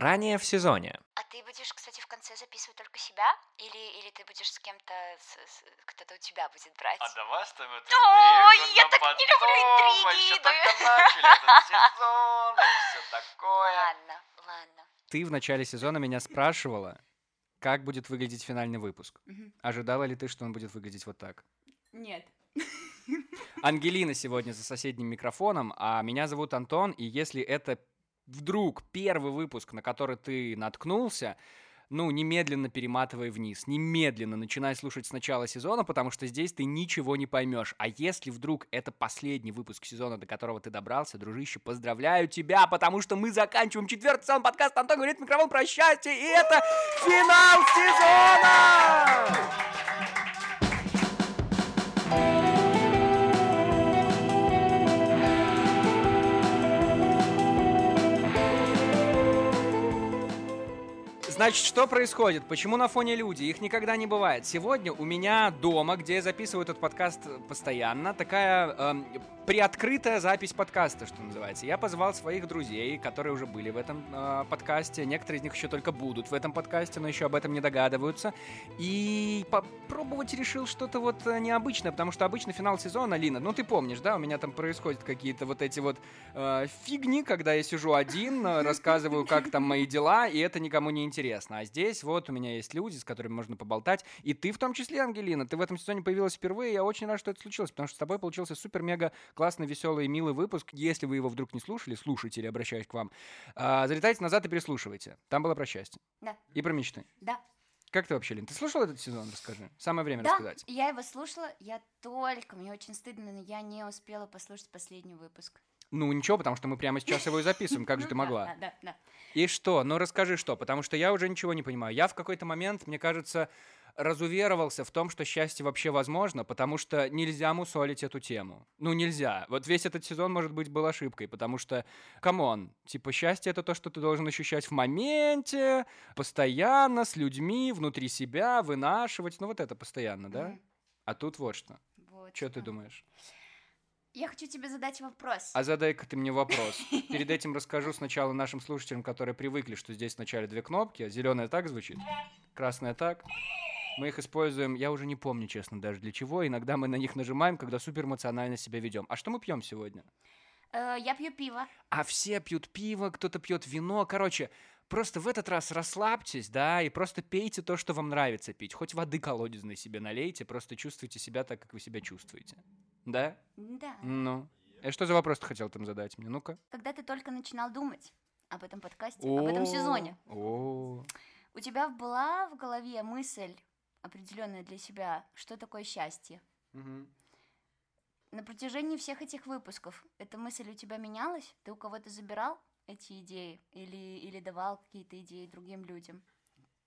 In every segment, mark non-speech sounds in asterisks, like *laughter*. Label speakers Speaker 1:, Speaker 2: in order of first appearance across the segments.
Speaker 1: Ранее в сезоне.
Speaker 2: А ты будешь, кстати, в конце записывать только себя? Или, или ты будешь с кем-то, с- с- кто-то у тебя будет брать?
Speaker 3: А давай оставим эту
Speaker 2: Ой, я так не люблю
Speaker 3: потом,
Speaker 2: интриги,
Speaker 3: Мы только начали этот сезон, и все такое.
Speaker 2: Ладно, ладно.
Speaker 1: Ты в начале сезона меня спрашивала, как будет выглядеть финальный выпуск. Ожидала ли ты, что он будет выглядеть вот так?
Speaker 4: Нет.
Speaker 1: Ангелина сегодня за соседним микрофоном, а меня зовут Антон, и если это вдруг первый выпуск, на который ты наткнулся, ну, немедленно перематывай вниз, немедленно начинай слушать с начала сезона, потому что здесь ты ничего не поймешь. А если вдруг это последний выпуск сезона, до которого ты добрался, дружище, поздравляю тебя, потому что мы заканчиваем четвертый сезон подкаста «Антон говорит микрофон про счастье», и это финал сезона! Значит, что происходит? Почему на фоне люди? Их никогда не бывает. Сегодня у меня дома, где я записываю этот подкаст постоянно, такая эм, приоткрытая запись подкаста, что называется. Я позвал своих друзей, которые уже были в этом э, подкасте. Некоторые из них еще только будут в этом подкасте, но еще об этом не догадываются. И попробовать решил что-то вот э, необычное, потому что обычно финал сезона, Лина, ну ты помнишь, да, у меня там происходят какие-то вот эти вот э, фигни, когда я сижу один, э, рассказываю, как там мои дела, и это никому не интересно. А здесь вот у меня есть люди, с которыми можно поболтать, и ты в том числе, Ангелина, ты в этом сезоне появилась впервые, я очень рад, что это случилось, потому что с тобой получился супер-мега классный, веселый и милый выпуск. Если вы его вдруг не слушали, слушайте или обращаюсь к вам, э, залетайте назад и переслушивайте. Там было про счастье.
Speaker 4: Да.
Speaker 1: И про мечты.
Speaker 4: Да.
Speaker 1: Как ты вообще, Лин? Ты слушал этот сезон? Расскажи. Самое время
Speaker 4: Да,
Speaker 1: рассказать.
Speaker 4: я его слушала, я только, мне очень стыдно, но я не успела послушать последний выпуск.
Speaker 1: Ну, ничего, потому что мы прямо сейчас его и записываем. Как же
Speaker 4: Ну
Speaker 1: ты могла?
Speaker 4: Да, да, да.
Speaker 1: И что? Ну, расскажи что, потому что я уже ничего не понимаю. Я в какой-то момент, мне кажется, разуверовался в том, что счастье вообще возможно, потому что нельзя мусолить эту тему. Ну, нельзя. Вот весь этот сезон, может быть, был ошибкой, потому что, come on, типа, счастье — это то, что ты должен ощущать в моменте, постоянно, с людьми, внутри себя, вынашивать. Ну, вот это постоянно, да?
Speaker 4: Мгм.
Speaker 1: А тут вот что.
Speaker 4: Вот
Speaker 1: Что ты
Speaker 4: что.
Speaker 1: думаешь?
Speaker 4: Я хочу тебе задать вопрос.
Speaker 1: А задай-ка ты мне вопрос. Перед этим расскажу сначала нашим слушателям, которые привыкли, что здесь вначале две кнопки. Зеленая так звучит, красная так. Мы их используем, я уже не помню, честно, даже для чего. Иногда мы на них нажимаем, когда супер эмоционально себя ведем. А что мы пьем сегодня?
Speaker 4: Э, я пью пиво.
Speaker 1: А все пьют пиво, кто-то пьет вино. Короче, просто в этот раз расслабьтесь, да, и просто пейте то, что вам нравится пить. Хоть воды колодезной себе налейте, просто чувствуйте себя так, как вы себя чувствуете. Да?
Speaker 4: Да.
Speaker 1: Ну. А что за вопрос ты хотел там задать мне? Ну-ка.
Speaker 4: Когда ты только начинал думать об этом подкасте, об этом сезоне, у тебя была в голове мысль определенная для себя, что такое счастье? На протяжении всех этих выпусков эта мысль у тебя менялась? Ты у кого-то забирал эти идеи или, или давал какие-то идеи другим людям?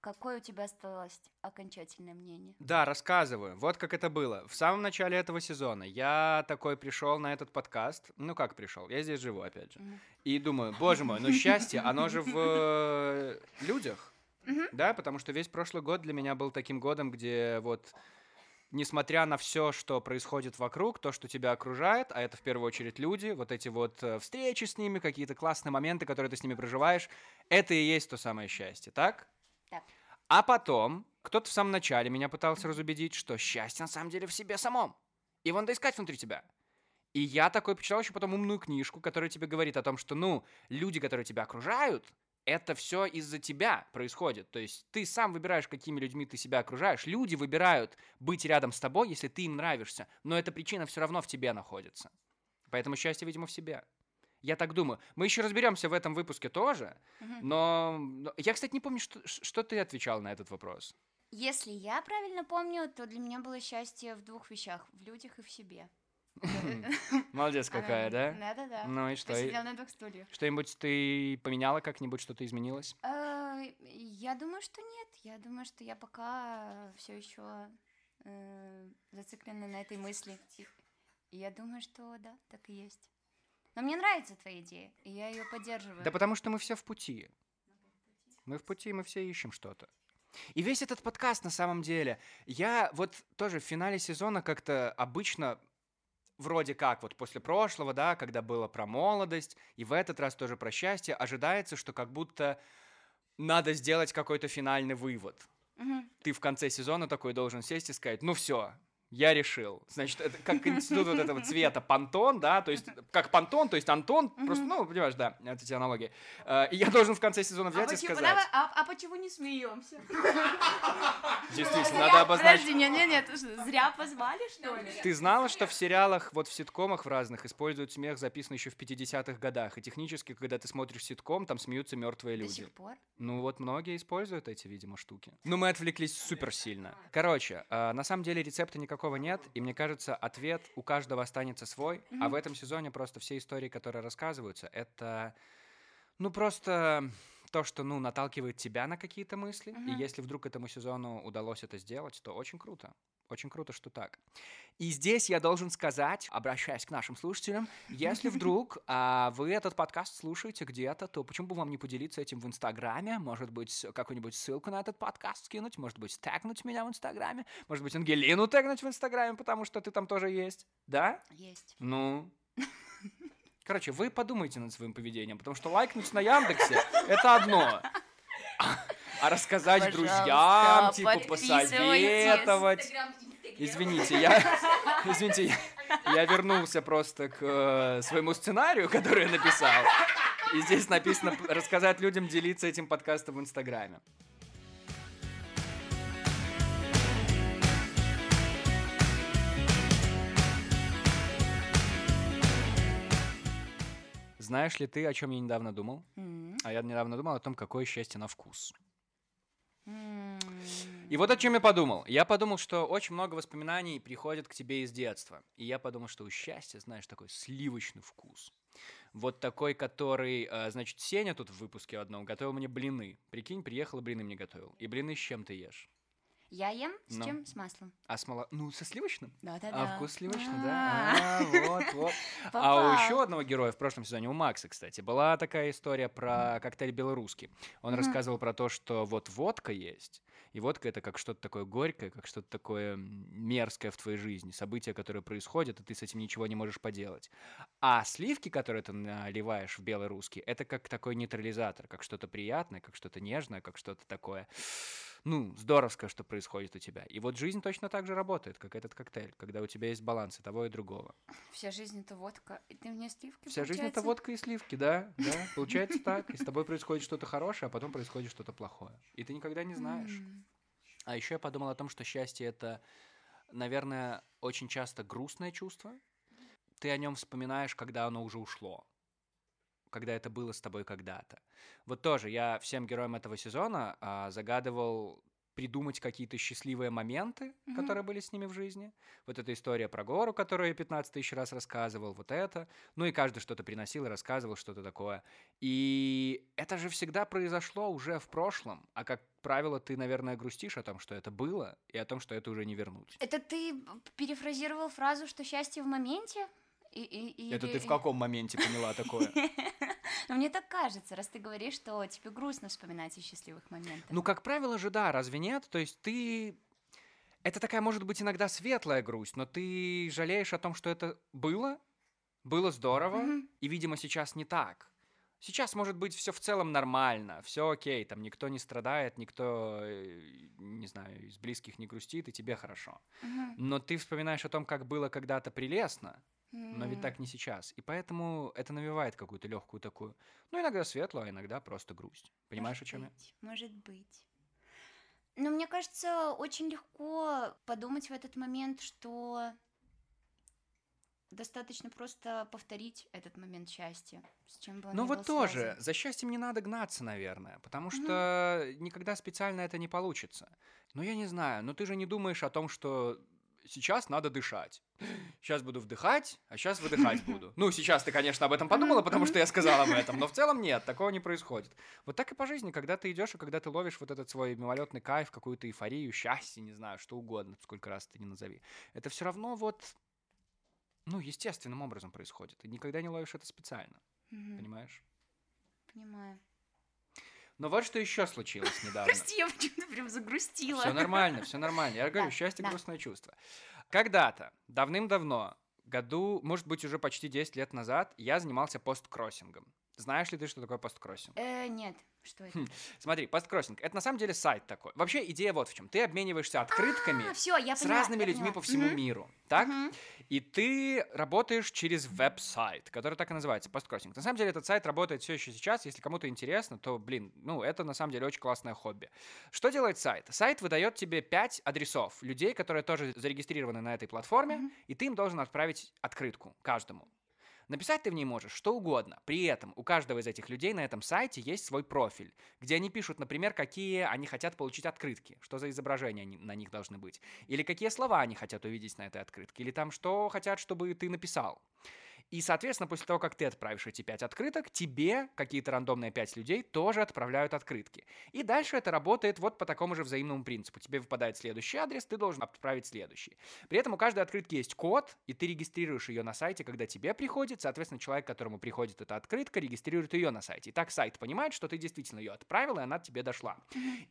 Speaker 4: Какое у тебя осталось окончательное мнение?
Speaker 1: Да, рассказываю. Вот как это было. В самом начале этого сезона я такой пришел на этот подкаст. Ну как пришел? Я здесь живу, опять же.
Speaker 4: Мгм.
Speaker 1: И думаю, боже мой, ну счастье, оно же в э, людях. Да, потому что весь прошлый год для меня был таким годом, где вот несмотря на все, что происходит вокруг, то, что тебя окружает, а это в первую очередь люди, вот эти вот э, встречи с ними, какие-то классные моменты, которые ты с ними проживаешь, это и есть то самое счастье, так?
Speaker 4: Так.
Speaker 1: А потом кто-то в самом начале меня пытался разубедить, что счастье на самом деле в себе самом. Его надо искать внутри тебя. И я такой почитал еще потом умную книжку, которая тебе говорит о том, что, ну, люди, которые тебя окружают, это все из-за тебя происходит. То есть ты сам выбираешь, какими людьми ты себя окружаешь. Люди выбирают быть рядом с тобой, если ты им нравишься. Но эта причина все равно в тебе находится. Поэтому счастье, видимо, в себе. Я так думаю. Мы еще разберемся в этом выпуске тоже. Но но я, кстати, не помню, что, что ты отвечал на этот вопрос.
Speaker 4: Если я правильно помню, то для меня было счастье в двух вещах: в людях и в себе. *laughs*
Speaker 1: Молодец какая, да?
Speaker 4: Да-да-да.
Speaker 1: Ну и что? И-
Speaker 4: Посидел на двух стульях.
Speaker 1: Что-нибудь ты поменяла как-нибудь, что-то изменилось?
Speaker 4: Э, Я думаю, что нет. Я думаю, что я пока все еще зациклена на этой мысли. Я думаю, что да, так и есть. Но мне нравится твоя идея, и я ее поддерживаю.
Speaker 1: Да потому что мы все в пути. Мы в пути, мы все ищем что-то. И весь этот подкаст на самом деле, я вот тоже в финале сезона как-то обычно вроде как вот после прошлого, да, когда было про молодость, и в этот раз тоже про счастье, ожидается, что как будто надо сделать какой-то финальный вывод.
Speaker 4: Мгм.
Speaker 1: Ты в конце сезона такой должен сесть и сказать, ну все, я решил. Значит, это как институт вот этого цвета Пантон, да, то есть как Пантон, то есть Антон, просто, ну, понимаешь, да, это эти аналогии. Э, И я должен в конце сезона взять и
Speaker 4: почему,
Speaker 1: сказать.
Speaker 4: давай, а, а почему не смеемся?
Speaker 1: Действительно, надо обозначить.
Speaker 4: Подожди, нет, нет, нет, зря позвали, что ли?
Speaker 1: Ты знала, что в сериалах, вот в ситкомах в разных, используют смех, записанный еще в 50-х годах. И технически, когда ты смотришь ситком, там смеются мертвые
Speaker 4: До
Speaker 1: люди.
Speaker 4: сих пор?
Speaker 1: Ну вот многие используют эти, видимо, штуки. Ну мы отвлеклись супер сильно. Короче, э, на самом деле рецепта никакого нет, и мне кажется, ответ у каждого останется свой. А в этом сезоне просто все истории, которые рассказываются, это, ну просто то, что, ну, наталкивает тебя на какие-то мысли. И
Speaker 4: Мгм.
Speaker 1: если вдруг этому сезону удалось это сделать, то очень круто. Очень круто, что так. И здесь я должен сказать, обращаясь к нашим слушателям, если вдруг *laughs* а, вы этот подкаст слушаете где-то, то почему бы вам не поделиться этим в Инстаграме? Может быть, какую-нибудь ссылку на этот подкаст скинуть? Может быть, тегнуть меня в Инстаграме? Может быть, Ангелину тегнуть в Инстаграме, потому что ты там тоже есть? Да?
Speaker 4: Есть.
Speaker 1: Ну... *laughs* Короче, вы подумайте над своим поведением, потому что лайкнуть на Яндексе — это одно. *laughs* А рассказать друзьям, типа, посоветовать... Извините, я, *laughs* извините, я, я вернулся просто к э, своему сценарию, который я написал. И здесь написано рассказать людям делиться этим подкастом в Инстаграме. Знаешь ли ты, о чем я недавно думал?
Speaker 4: М,
Speaker 1: А я недавно думал о том, какое счастье на вкус. И вот о чем я подумал. Я подумал, что очень много воспоминаний приходит к тебе из детства. И я подумал, что у счастья, знаешь, такой сливочный вкус. Вот такой, который, э, значит, Сеня тут в выпуске одном готовил мне блины. Прикинь, приехал и блины мне готовил. И блины с чем ты ешь?
Speaker 4: Я ем с
Speaker 1: Ну.
Speaker 4: чем? С маслом.
Speaker 1: А с моло... Ну, со сливочным?
Speaker 4: Да-да-да.
Speaker 1: А вкус сливочный,
Speaker 4: А,
Speaker 1: да? А, вот, вот. *laughs* А у еще одного героя в прошлом сезоне, у Макса, кстати, была такая история про коктейль белорусский. Он рассказывал про то, что вот водка есть, и водка это как что-то такое горькое, как что-то такое мерзкое в твоей жизни, событие, которое происходит, и ты с этим ничего не можешь поделать. А сливки, которые ты наливаешь в белорусский, это как такой нейтрализатор, как что-то приятное, как что-то нежное, как что-то такое, ну, здоровское, что происходит у тебя. И вот жизнь точно так же работает, как этот коктейль, когда у тебя есть баланс и того, и другого.
Speaker 4: Вся жизнь это водка. И ты мне сливки,
Speaker 1: Вся жизнь это
Speaker 4: получается?
Speaker 1: водка и сливки, да, да, получается так. И с тобой происходит что-то хорошее, а потом происходит что-то плохое. И ты никогда не знаешь. А еще я подумал о том, что счастье это, наверное, очень часто грустное чувство. Ты о нем вспоминаешь, когда оно уже ушло. Когда это было с тобой когда-то. Вот тоже я всем героям этого сезона а, загадывал придумать какие-то счастливые моменты,
Speaker 4: Мгм.
Speaker 1: которые были с ними в жизни. Вот эта история про гору, которую я 15 тысяч раз рассказывал, вот это. Ну и каждый что-то приносил и рассказывал что-то такое. И это же всегда произошло уже в прошлом. А как правило, ты, наверное, грустишь о том, что это было, и о том, что это уже не вернуть.
Speaker 4: Это ты перефразировал фразу, что счастье в моменте? И, и-
Speaker 1: Это
Speaker 4: или-
Speaker 1: ты в каком моменте поняла такое? *laughs*
Speaker 4: Ну, мне так кажется, раз ты говоришь, что тебе грустно вспоминать о счастливых моментах.
Speaker 1: Ну, как правило же, да, разве нет? То есть ты... Это такая, может быть, иногда светлая грусть, но ты жалеешь о том, что это было, было здорово,
Speaker 4: Мгм.
Speaker 1: и, видимо, сейчас не так. Сейчас, может быть, все в целом нормально, все окей, там никто не страдает, никто, э, не знаю, из близких не грустит, и тебе хорошо.
Speaker 4: Мгм.
Speaker 1: Но ты вспоминаешь о том, как было когда-то прелестно, но ведь так не сейчас. И поэтому это навевает какую-то легкую такую, ну, иногда светлую, а иногда просто грусть. Понимаешь, о
Speaker 4: Может
Speaker 1: чем я?
Speaker 4: быть, Может быть. Но мне кажется, очень легко подумать в этот момент, что достаточно просто повторить этот момент счастья, с чем бы он
Speaker 1: Ну вот тоже,
Speaker 4: связан.
Speaker 1: за счастьем не надо гнаться, наверное, потому что никогда специально это не получится. Но я не знаю, но ты же не думаешь о том, что сейчас надо дышать. Сейчас буду вдыхать, а сейчас выдыхать *laughs* буду. Ну, сейчас ты, конечно, об этом подумала, потому что я сказал об этом, но в целом нет, *laughs* такого не происходит. Вот так и по жизни, когда ты идешь и когда ты ловишь вот этот свой мимолетный кайф, какую-то эйфорию, счастье, не знаю, что угодно, сколько раз ты не назови. Это все равно вот, ну, естественным образом происходит. Ты никогда не ловишь это специально,
Speaker 4: Мгм,
Speaker 1: понимаешь?
Speaker 4: Понимаю.
Speaker 1: Но вот что еще случилось *laughs* недавно.
Speaker 4: Прости, я почему-то прям загрустила.
Speaker 1: Все нормально, все нормально. Я говорю,
Speaker 4: Да,
Speaker 1: счастье
Speaker 4: да.
Speaker 1: грустное чувство. Когда-то, давным-давно, году, может быть, уже почти 10 лет назад, я занимался посткроссингом. Знаешь ли ты, что такое посткроссинг?
Speaker 4: Э, нет, что это?
Speaker 1: Смотри, посткроссинг — это на самом деле сайт такой. Вообще идея вот в чем. Ты обмениваешься открытками
Speaker 4: А, все, я
Speaker 1: с
Speaker 4: поняла,
Speaker 1: разными
Speaker 4: я
Speaker 1: людьми
Speaker 4: поняла.
Speaker 1: по всему
Speaker 4: Мгм,
Speaker 1: миру, так?
Speaker 4: мгм.
Speaker 1: И ты работаешь через веб-сайт, который так и называется, посткроссинг. На самом деле этот сайт работает все еще сейчас. Если кому-то интересно, то, блин, ну, это на самом деле очень классное хобби. Что делает сайт? Сайт выдает тебе 5 адресов людей, которые тоже зарегистрированы на этой платформе,
Speaker 4: Мгм.
Speaker 1: и ты им должен отправить открытку каждому. Написать ты в ней можешь что угодно. При этом у каждого из этих людей на этом сайте есть свой профиль, где они пишут, например, какие они хотят получить открытки, что за изображения на них должны быть, или какие слова они хотят увидеть на этой открытке, или там что хотят, чтобы ты написал. И, соответственно, после того, как ты отправишь эти пять открыток, тебе какие-то рандомные пять людей тоже отправляют открытки. И дальше это работает вот по такому же взаимному принципу. Тебе выпадает следующий адрес, ты должен отправить следующий. При этом у каждой открытки есть код, и ты регистрируешь ее на сайте, когда тебе приходит. Соответственно, человек, которому приходит эта открытка, регистрирует ее на сайте. И так сайт понимает, что ты действительно ее отправил, и она тебе дошла.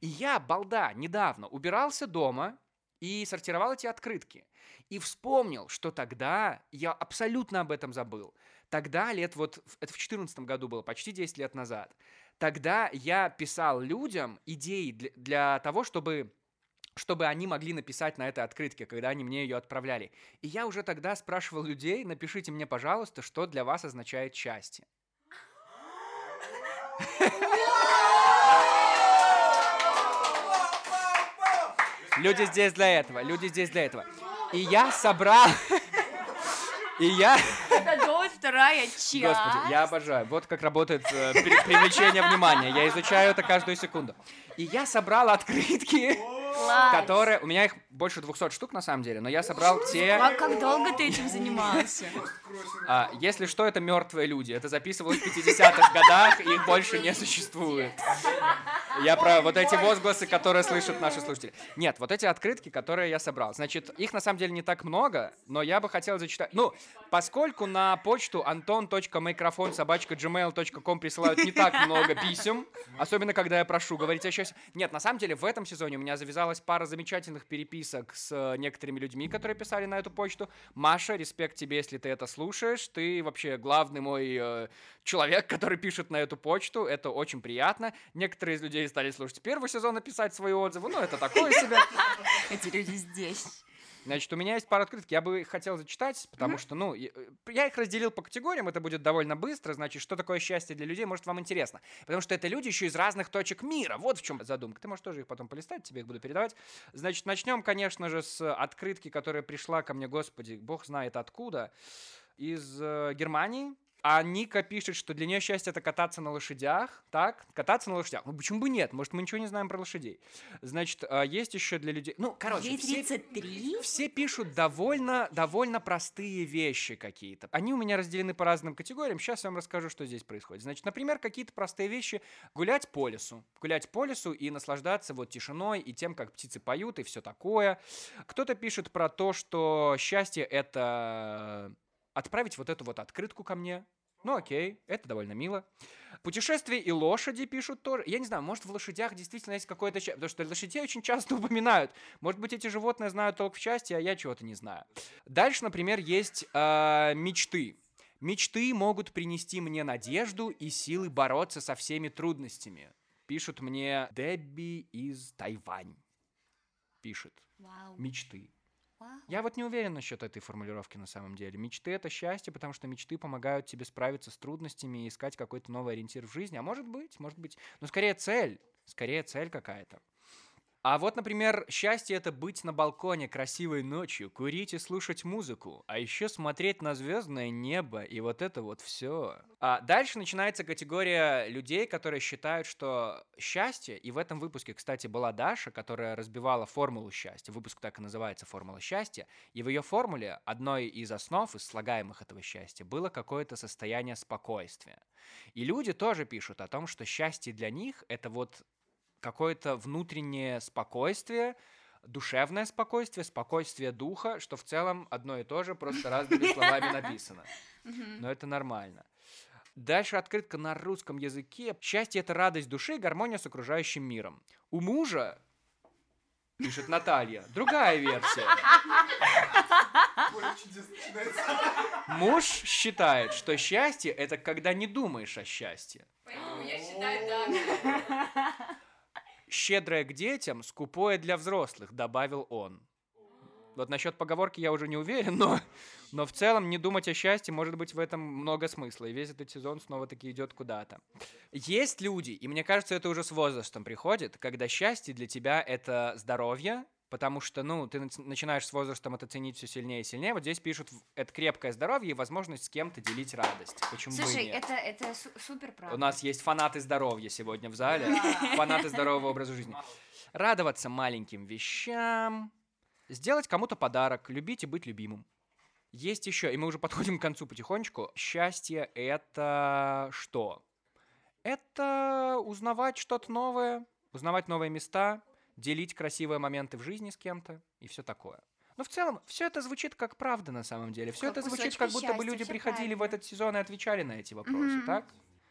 Speaker 1: И я, балда, недавно убирался дома и сортировал эти открытки. И вспомнил, что тогда я абсолютно об этом забыл. Тогда, лет вот, это в 2014 году было, почти 10 лет назад, тогда я писал людям идеи для, для того, чтобы чтобы они могли написать на этой открытке, когда они мне ее отправляли. И я уже тогда спрашивал людей, напишите мне, пожалуйста, что для вас означает счастье. Люди здесь для этого, люди здесь для этого. И я собрал... И я...
Speaker 4: Это до вторая часть.
Speaker 1: Господи, я обожаю. Вот как работает э, при- привлечение внимания. Я изучаю это каждую секунду. И я собрал открытки,
Speaker 4: Класс.
Speaker 1: которые... У меня их больше 200 штук, на самом деле, но я собрал те...
Speaker 4: А как долго ты этим занимался?
Speaker 1: а, если что, это мертвые люди. Это записывалось в 50-х годах, и их больше не существует. Я про вот эти возгласы, которые слышат наши слушатели. Нет, вот эти открытки, которые я собрал. Значит, их на самом деле не так много, но я бы хотел зачитать. Ну, поскольку на почту anton.microfonsobachka.gmail.com присылают не так много писем, особенно когда я прошу говорить о счастье. Нет, на самом деле в этом сезоне у меня завязалась пара замечательных переписок с э, некоторыми людьми, которые писали на эту почту. Маша, респект тебе, если ты это слушаешь. Ты вообще главный мой э, человек, *laughs* который пишет на эту почту. Это очень приятно. Некоторые из людей стали слушать первый сезон и писать свои отзывы. Ну, это такое себе. *laughs*
Speaker 4: Эти люди здесь.
Speaker 1: Значит, у меня есть пара открыток, я бы их хотел зачитать, потому что, ну, я, э, я их разделил по категориям, это будет довольно быстро, значит, что такое счастье для людей, может, вам интересно. Потому что это люди еще из разных точек мира, вот в чем задумка. Ты можешь тоже их потом полистать, тебе их буду передавать. Значит, начнем, конечно же, с открытки, которая пришла ко мне, господи, бог знает откуда, из э, Германии. А Ника пишет, что для нее счастье это кататься на лошадях, так? Кататься на лошадях. Ну почему бы нет? Может, мы ничего не знаем про лошадей. Значит, э, есть еще для людей. Ну, короче,
Speaker 4: Ей
Speaker 1: все
Speaker 4: 33?
Speaker 1: все пишут довольно, довольно простые вещи какие-то. Они у меня разделены по разным категориям. Сейчас я вам расскажу, что здесь происходит. Значит, например, какие-то простые вещи. Гулять по лесу. Гулять по лесу и наслаждаться вот тишиной и тем, как птицы поют и все такое. Кто-то пишет про то, что счастье — это отправить вот эту вот открытку ко мне. Ну окей, это довольно мило. Путешествия и лошади пишут тоже. Я не знаю, может в лошадях действительно есть какое-то потому что лошадей очень часто *laughs* упоминают. Может быть эти животные знают толк в счастье, а я чего-то не знаю. Дальше, например, есть э, мечты. Мечты могут принести мне надежду и силы бороться со всеми трудностями. Пишут мне Дебби из Тайвань. Пишет.
Speaker 4: Вау.
Speaker 1: Мечты.
Speaker 4: Вау.
Speaker 1: Я вот не уверен насчет этой формулировки на самом деле. Мечты — это счастье, потому что мечты помогают тебе справиться с трудностями и искать какой-то новый ориентир в жизни. А может быть, может быть. Но скорее цель. Скорее цель какая-то. А вот, например, счастье — это быть на балконе красивой ночью, курить и слушать музыку, а еще смотреть на звездное небо, и вот это вот все. А дальше начинается категория людей, которые считают, что счастье, и в этом выпуске, кстати, была Даша, которая разбивала формулу счастья, выпуск так и называется «Формула счастья», и в ее формуле одной из основ, из слагаемых этого счастья, было какое-то состояние спокойствия. И люди тоже пишут о том, что счастье для них — это вот какое-то внутреннее спокойствие, душевное спокойствие, спокойствие духа, что в целом одно и то же, просто разными словами *laughs* написано. Но это нормально. Дальше открытка на русском языке. Счастье — это радость души, гармония с окружающим миром. У мужа Пишет Наталья. Другая версия. Муж считает, что счастье это когда не думаешь о счастье.
Speaker 5: Я считаю, да. *laughs*
Speaker 1: Щедрое к детям, скупое для взрослых, добавил он. Вот насчет поговорки я уже не уверен, но, но в целом не думать о счастье, может быть, в этом много смысла. И весь этот сезон снова таки идет куда-то. Есть люди, и мне кажется, это уже с возрастом приходит, когда счастье для тебя это здоровье, потому что, ну, ты начинаешь с возрастом это ценить все сильнее и сильнее. Вот здесь пишут, это крепкое здоровье и возможность с кем-то делить радость. Почему бы и
Speaker 4: Слушай,
Speaker 1: нет?
Speaker 4: это, это су- супер правда.
Speaker 1: У нас есть фанаты здоровья сегодня в зале, *laughs* фанаты здорового образа жизни. Радоваться маленьким вещам, сделать кому-то подарок, любить и быть любимым. Есть еще, и мы уже подходим к концу потихонечку. Счастье — это что? Это узнавать что-то новое, узнавать новые места, делить красивые моменты в жизни с кем-то и все такое. Но в целом, все это звучит как правда на самом деле. Все
Speaker 4: Как
Speaker 1: это звучит, как будто бы люди приходили в
Speaker 4: правильно.
Speaker 1: этот сезон и отвечали на эти вопросы,
Speaker 4: Мгм.
Speaker 1: так?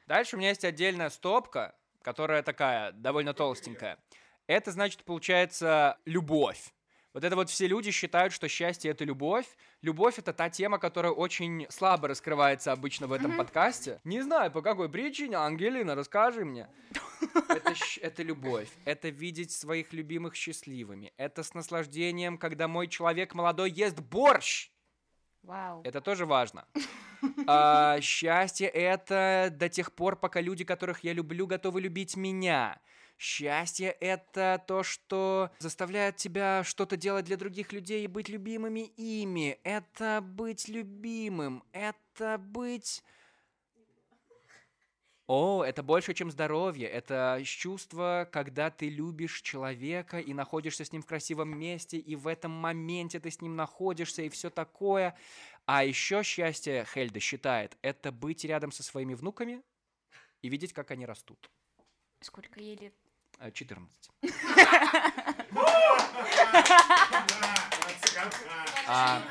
Speaker 1: Дальше у меня есть отдельная стопка, которая такая, довольно толстенькая. Это значит, получается, любовь. Вот это вот все люди считают, что счастье — это любовь. Любовь — это та тема, которая очень слабо раскрывается обычно в этом подкасте. Не знаю, по какой причине, Ангелина, расскажи мне. Это, это любовь. Это видеть своих любимых счастливыми. Это с наслаждением, когда мой человек молодой ест борщ.
Speaker 4: Вау.
Speaker 1: Это тоже важно. *laughs* А, счастье это до тех пор, пока люди, которых я люблю, готовы любить меня. Счастье это то, что заставляет тебя что-то делать для других людей и быть любимыми ими. Это быть любимым. Это быть... О, это больше, чем здоровье. Это чувство, когда ты любишь человека и находишься с ним в красивом месте, и в этом моменте ты с ним находишься, и все такое. А еще счастье, Хельда считает, это быть рядом со своими внуками и видеть, как они растут.
Speaker 4: Сколько ей лет?
Speaker 1: Э, 14. *laughs* А,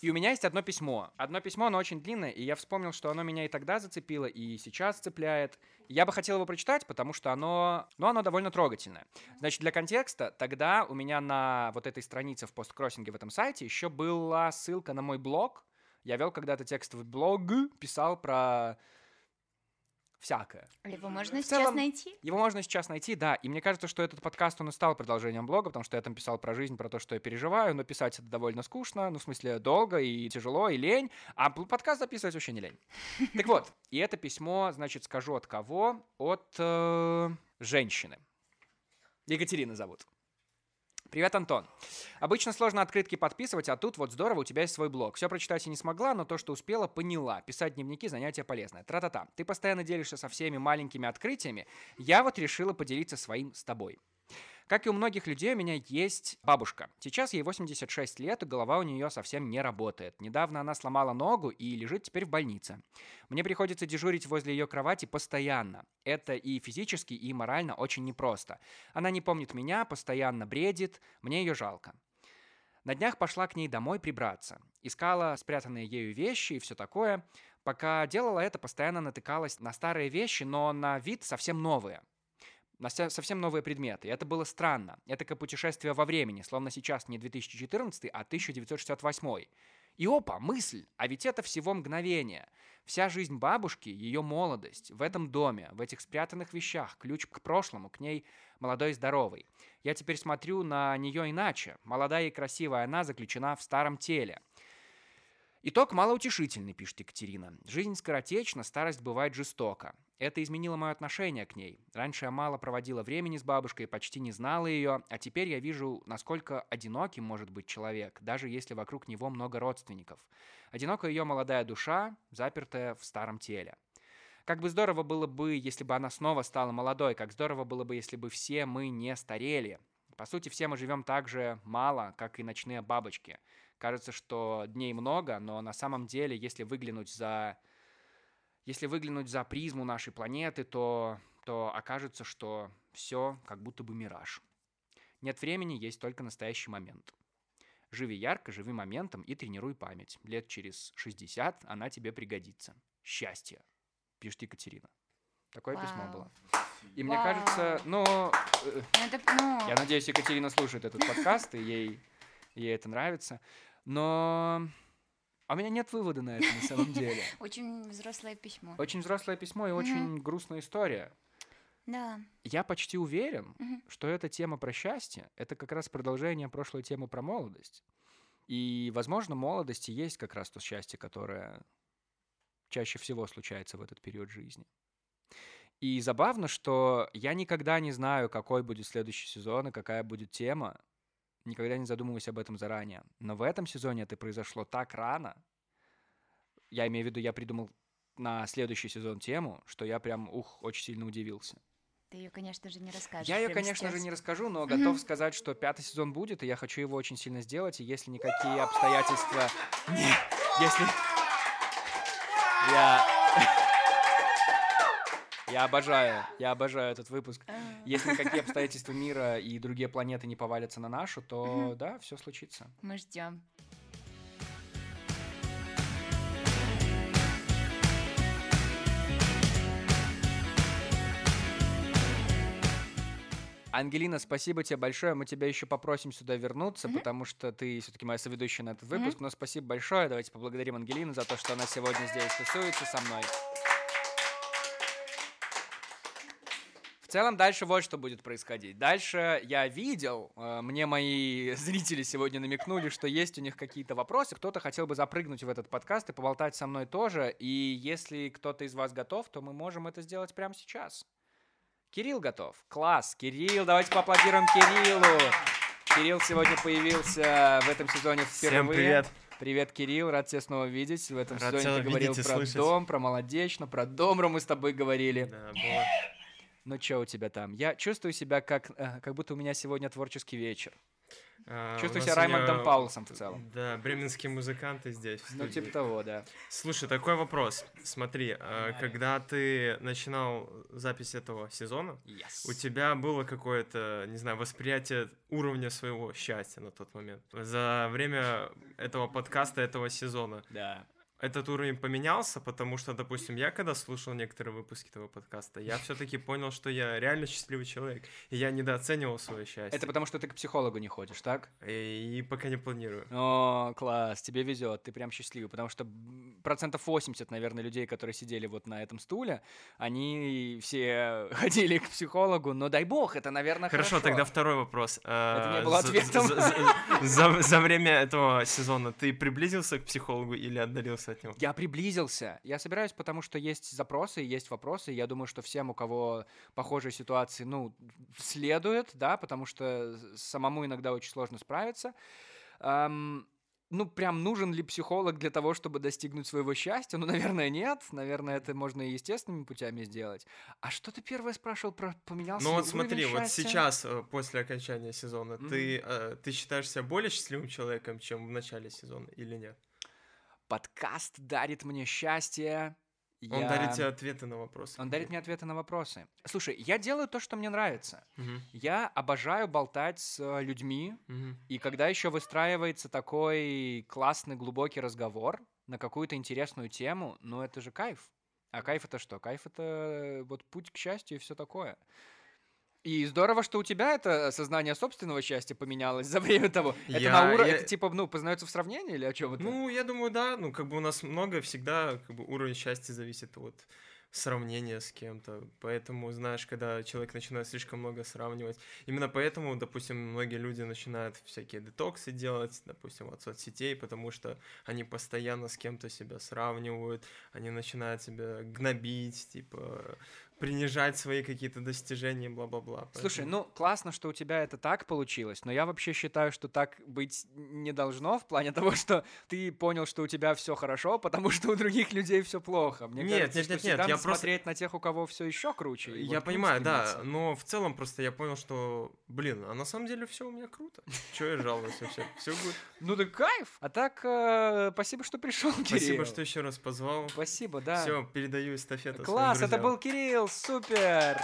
Speaker 1: и у меня есть одно письмо. Одно письмо, оно очень длинное, и я вспомнил, что оно меня и тогда зацепило, и сейчас цепляет. Я бы хотел его прочитать, потому что оно, ну, оно довольно трогательное. Значит, для контекста, тогда у меня на вот этой странице в посткроссинге в этом сайте еще была ссылка на мой блог. Я вел когда-то текстовый блог, писал про всякое.
Speaker 4: Его можно
Speaker 1: В
Speaker 4: сейчас
Speaker 1: целом-
Speaker 4: найти?
Speaker 1: Его можно сейчас найти, да. И мне кажется, что этот подкаст, он и стал продолжением блога, потому что я там писал про жизнь, про то, что я переживаю, но писать это довольно скучно, ну, в смысле, долго и тяжело, и лень, а подкаст записывать вообще не лень. *laughs* Так вот, и это письмо, значит, скажу от кого? От э, женщины. Екатерина зовут. Привет, Антон. Обычно сложно открытки подписывать, а тут вот здорово, у тебя есть свой блог. Все прочитать я не смогла, но то, что успела, поняла. Писать дневники – занятие полезное. Тра-та-та. Ты постоянно делишься со всеми маленькими открытиями. Я вот решила поделиться своим с тобой. Как и у многих людей, у меня есть бабушка. Сейчас ей 86 лет, и голова у нее совсем не работает. Недавно она сломала ногу и лежит теперь в больнице. Мне приходится дежурить возле ее кровати постоянно. Это и физически, и морально очень непросто. Она не помнит меня, постоянно бредит, мне ее жалко. На днях пошла к ней домой прибраться. Искала спрятанные ею вещи и все такое. Пока делала это, постоянно натыкалась на старые вещи, но на вид совсем новые. На совсем новые предметы. И это было странно. Это как путешествие во времени, словно сейчас не 2014, а 1968. И опа, мысль, а ведь это всего мгновение. Вся жизнь бабушки, ее молодость, в этом доме, в этих спрятанных вещах, ключ к прошлому, к ней молодой и здоровой. Я теперь смотрю на нее иначе. Молодая и красивая она заключена в старом теле. Итог малоутешительный, пишет Екатерина. Жизнь скоротечна, старость бывает жестока. Это изменило мое отношение к ней. Раньше я мало проводила времени с бабушкой, почти не знала ее, а теперь я вижу, насколько одиноким может быть человек, даже если вокруг него много родственников. Одинока ее молодая душа, запертая в старом теле. Как бы здорово было бы, если бы она снова стала молодой, как здорово было бы, если бы все мы не старели. По сути, все мы живем так же мало, как и ночные бабочки. Кажется, что дней много, но на самом деле, если выглянуть за, если выглянуть за призму нашей планеты, то, то окажется, что все как будто бы мираж. Нет времени, есть только настоящий момент. Живи ярко, живи моментом и тренируй память. Лет через 60 она тебе пригодится. Счастье, пишет Екатерина. Такое письмо
Speaker 4: Вау.
Speaker 1: было. И мне
Speaker 4: Вау.
Speaker 1: кажется, ну, э,
Speaker 4: Ну, это, ну,
Speaker 1: я надеюсь, Екатерина слушает этот подкаст, и ей, ей это нравится. Но а у меня нет вывода на это на самом деле. *laughs*
Speaker 4: очень взрослое письмо.
Speaker 1: Очень взрослое письмо и очень грустная история.
Speaker 4: Да.
Speaker 1: Я почти уверен, что эта тема про счастье — это как раз продолжение прошлой темы про молодость. И, возможно, молодость и есть как раз то счастье, которое чаще всего случается в этот период жизни. И забавно, что я никогда не знаю, какой будет следующий сезон и какая будет тема. Никогда не задумываюсь об этом заранее. Но в этом сезоне это произошло так рано. Я имею в виду, я придумал на следующий сезон тему, что я прям, ух, очень сильно удивился.
Speaker 4: Ты ее, конечно же, не расскажешь.
Speaker 1: Я ее, конечно же,
Speaker 4: сейчас.
Speaker 1: не расскажу, но готов сказать, что пятый сезон будет, и я хочу его очень сильно сделать, и если никакие обстоятельства... *laughs* Не, если... Я... *laughs* *laughs* Я обожаю, я обожаю этот выпуск. Если никакие *laughs* обстоятельства мира и другие планеты не повалятся на нашу, то да, все случится.
Speaker 4: Мы ждем.
Speaker 1: Ангелина, спасибо тебе большое. Мы тебя еще попросим сюда вернуться,
Speaker 4: Мгм.
Speaker 1: потому что ты все-таки моя соведущая на этот выпуск. Но спасибо большое. Давайте поблагодарим Ангелину за то, что она сегодня здесь тусуется со мной. В целом дальше вот что будет происходить. Дальше я видел, э, мне мои *laughs* зрители сегодня намекнули, что есть у них какие-то вопросы. Кто-то хотел бы запрыгнуть в этот подкаст и поболтать со мной тоже. И если кто-то из вас готов, то мы можем это сделать прямо сейчас. Кирилл готов. Класс. Кирилл, давайте поаплодируем Кириллу. Кирилл сегодня появился в этом сезоне впервые.
Speaker 6: Всем привет.
Speaker 1: Привет, Кирилл, рад тебя снова видеть. В этом
Speaker 6: Рад
Speaker 1: сезоне ты говорил
Speaker 6: видеть
Speaker 1: про
Speaker 6: слышать.
Speaker 1: дом, про молодечно, про Домру мы с тобой говорили.
Speaker 6: Да, было.
Speaker 1: Ну что у тебя там? Я чувствую себя как, э, как будто у меня сегодня творческий вечер.
Speaker 6: А,
Speaker 1: Чувствую себя Раймондом Паулсом в целом.
Speaker 6: Да, бременские музыканты здесь,
Speaker 1: Ну типа того, да.
Speaker 6: Слушай, такой вопрос. Смотри, а, когда ты начинал запись этого сезона, у тебя было какое-то, не знаю, восприятие уровня своего счастья на тот момент? За время этого подкаста, этого сезона,
Speaker 1: Да.
Speaker 6: Этот уровень поменялся, потому что, допустим, я когда слушал некоторые выпуски этого подкаста, я все-таки понял, что я реально счастливый человек, и я недооценивал свое счастье.
Speaker 1: Это потому, что ты к психологу не ходишь, так?
Speaker 6: И пока не планирую.
Speaker 1: О, класс, тебе везет, ты прям счастливый, потому что процентов 80, наверное, людей, которые сидели вот на этом стуле, они все *laughs* ходили к психологу, но дай бог, это, наверное, хорошо.
Speaker 6: Хорошо, тогда второй вопрос.
Speaker 1: Это не было ответом.
Speaker 6: За время этого сезона ты приблизился к психологу или отдалился от него?
Speaker 1: Я приблизился. Я собираюсь, потому что есть запросы, есть вопросы. Я думаю, что всем, у кого похожие ситуации, ну, следует, да, потому что самому иногда очень сложно справиться. Ам, ну, прям нужен ли психолог для того, чтобы достигнуть своего счастья? Ну, наверное, нет. Наверное, это можно и естественными путями сделать. А что ты первое спрашивал про поменялся
Speaker 6: Ну вот смотри, вот
Speaker 1: счастья?
Speaker 6: сейчас, э, после окончания сезона,
Speaker 1: Мгм.
Speaker 6: ты, э, ты считаешь себя более счастливым человеком, чем в начале сезона, или нет?
Speaker 1: Подкаст дарит мне счастье.
Speaker 6: Он
Speaker 1: Я-
Speaker 6: дарит тебе ответы на вопросы.
Speaker 1: Он дарит мне ответы на вопросы. Слушай, я делаю то, что мне нравится.
Speaker 6: Мгм,
Speaker 1: Я обожаю болтать с э, людьми,
Speaker 6: мгм.
Speaker 1: и когда еще выстраивается такой классный, глубокий разговор на какую-то интересную тему, ну это же кайф. А кайф это что? Кайф это э, вот путь к счастью и все такое. И здорово, что у тебя это сознание собственного счастья поменялось за время того. Это
Speaker 6: Я-
Speaker 1: на уровне,
Speaker 6: я-
Speaker 1: это типа, ну, познается в сравнении или о чем это?
Speaker 6: Ну, я думаю, да. Ну, как бы у нас много всегда, как бы уровень счастья зависит от сравнения с кем-то. Поэтому, знаешь, когда человек начинает слишком много сравнивать, именно поэтому, допустим, многие люди начинают всякие детоксы делать, допустим, от соцсетей, потому что они постоянно с кем-то себя сравнивают, они начинают себя гнобить, типа принижать свои какие-то достижения, бла-бла-бла.
Speaker 1: Слушай,
Speaker 6: Поэтому-
Speaker 1: ну классно, что у тебя это так получилось, но я вообще считаю, что так быть не должно в плане *laughs* того, что ты понял, что у тебя все хорошо, потому что у других людей все плохо. Мне
Speaker 6: Нет,
Speaker 1: кажется,
Speaker 6: нет,
Speaker 1: что
Speaker 6: нет,
Speaker 1: всегда
Speaker 6: нет, я просто-
Speaker 1: смотреть на тех, у кого все еще круче.
Speaker 6: Я
Speaker 1: вот
Speaker 6: понимаю, да, но в целом просто я понял, что, блин, а на самом деле все у меня круто. Че я жалуюсь вообще? Все будет.
Speaker 1: Ну да кайф. А так, э, спасибо, что пришел, Кирилл.
Speaker 6: Спасибо, что еще раз позвал.
Speaker 1: Спасибо, да.
Speaker 6: Все, передаю эстафету.
Speaker 1: Класс, это был Кирилл, супер!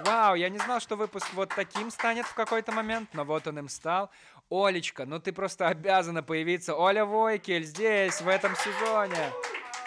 Speaker 1: Вау, я не знал, что выпуск вот таким станет в какой-то момент, но вот он им стал. Олечка, ну ты просто обязана появиться. Оля Войкель здесь, в этом сезоне.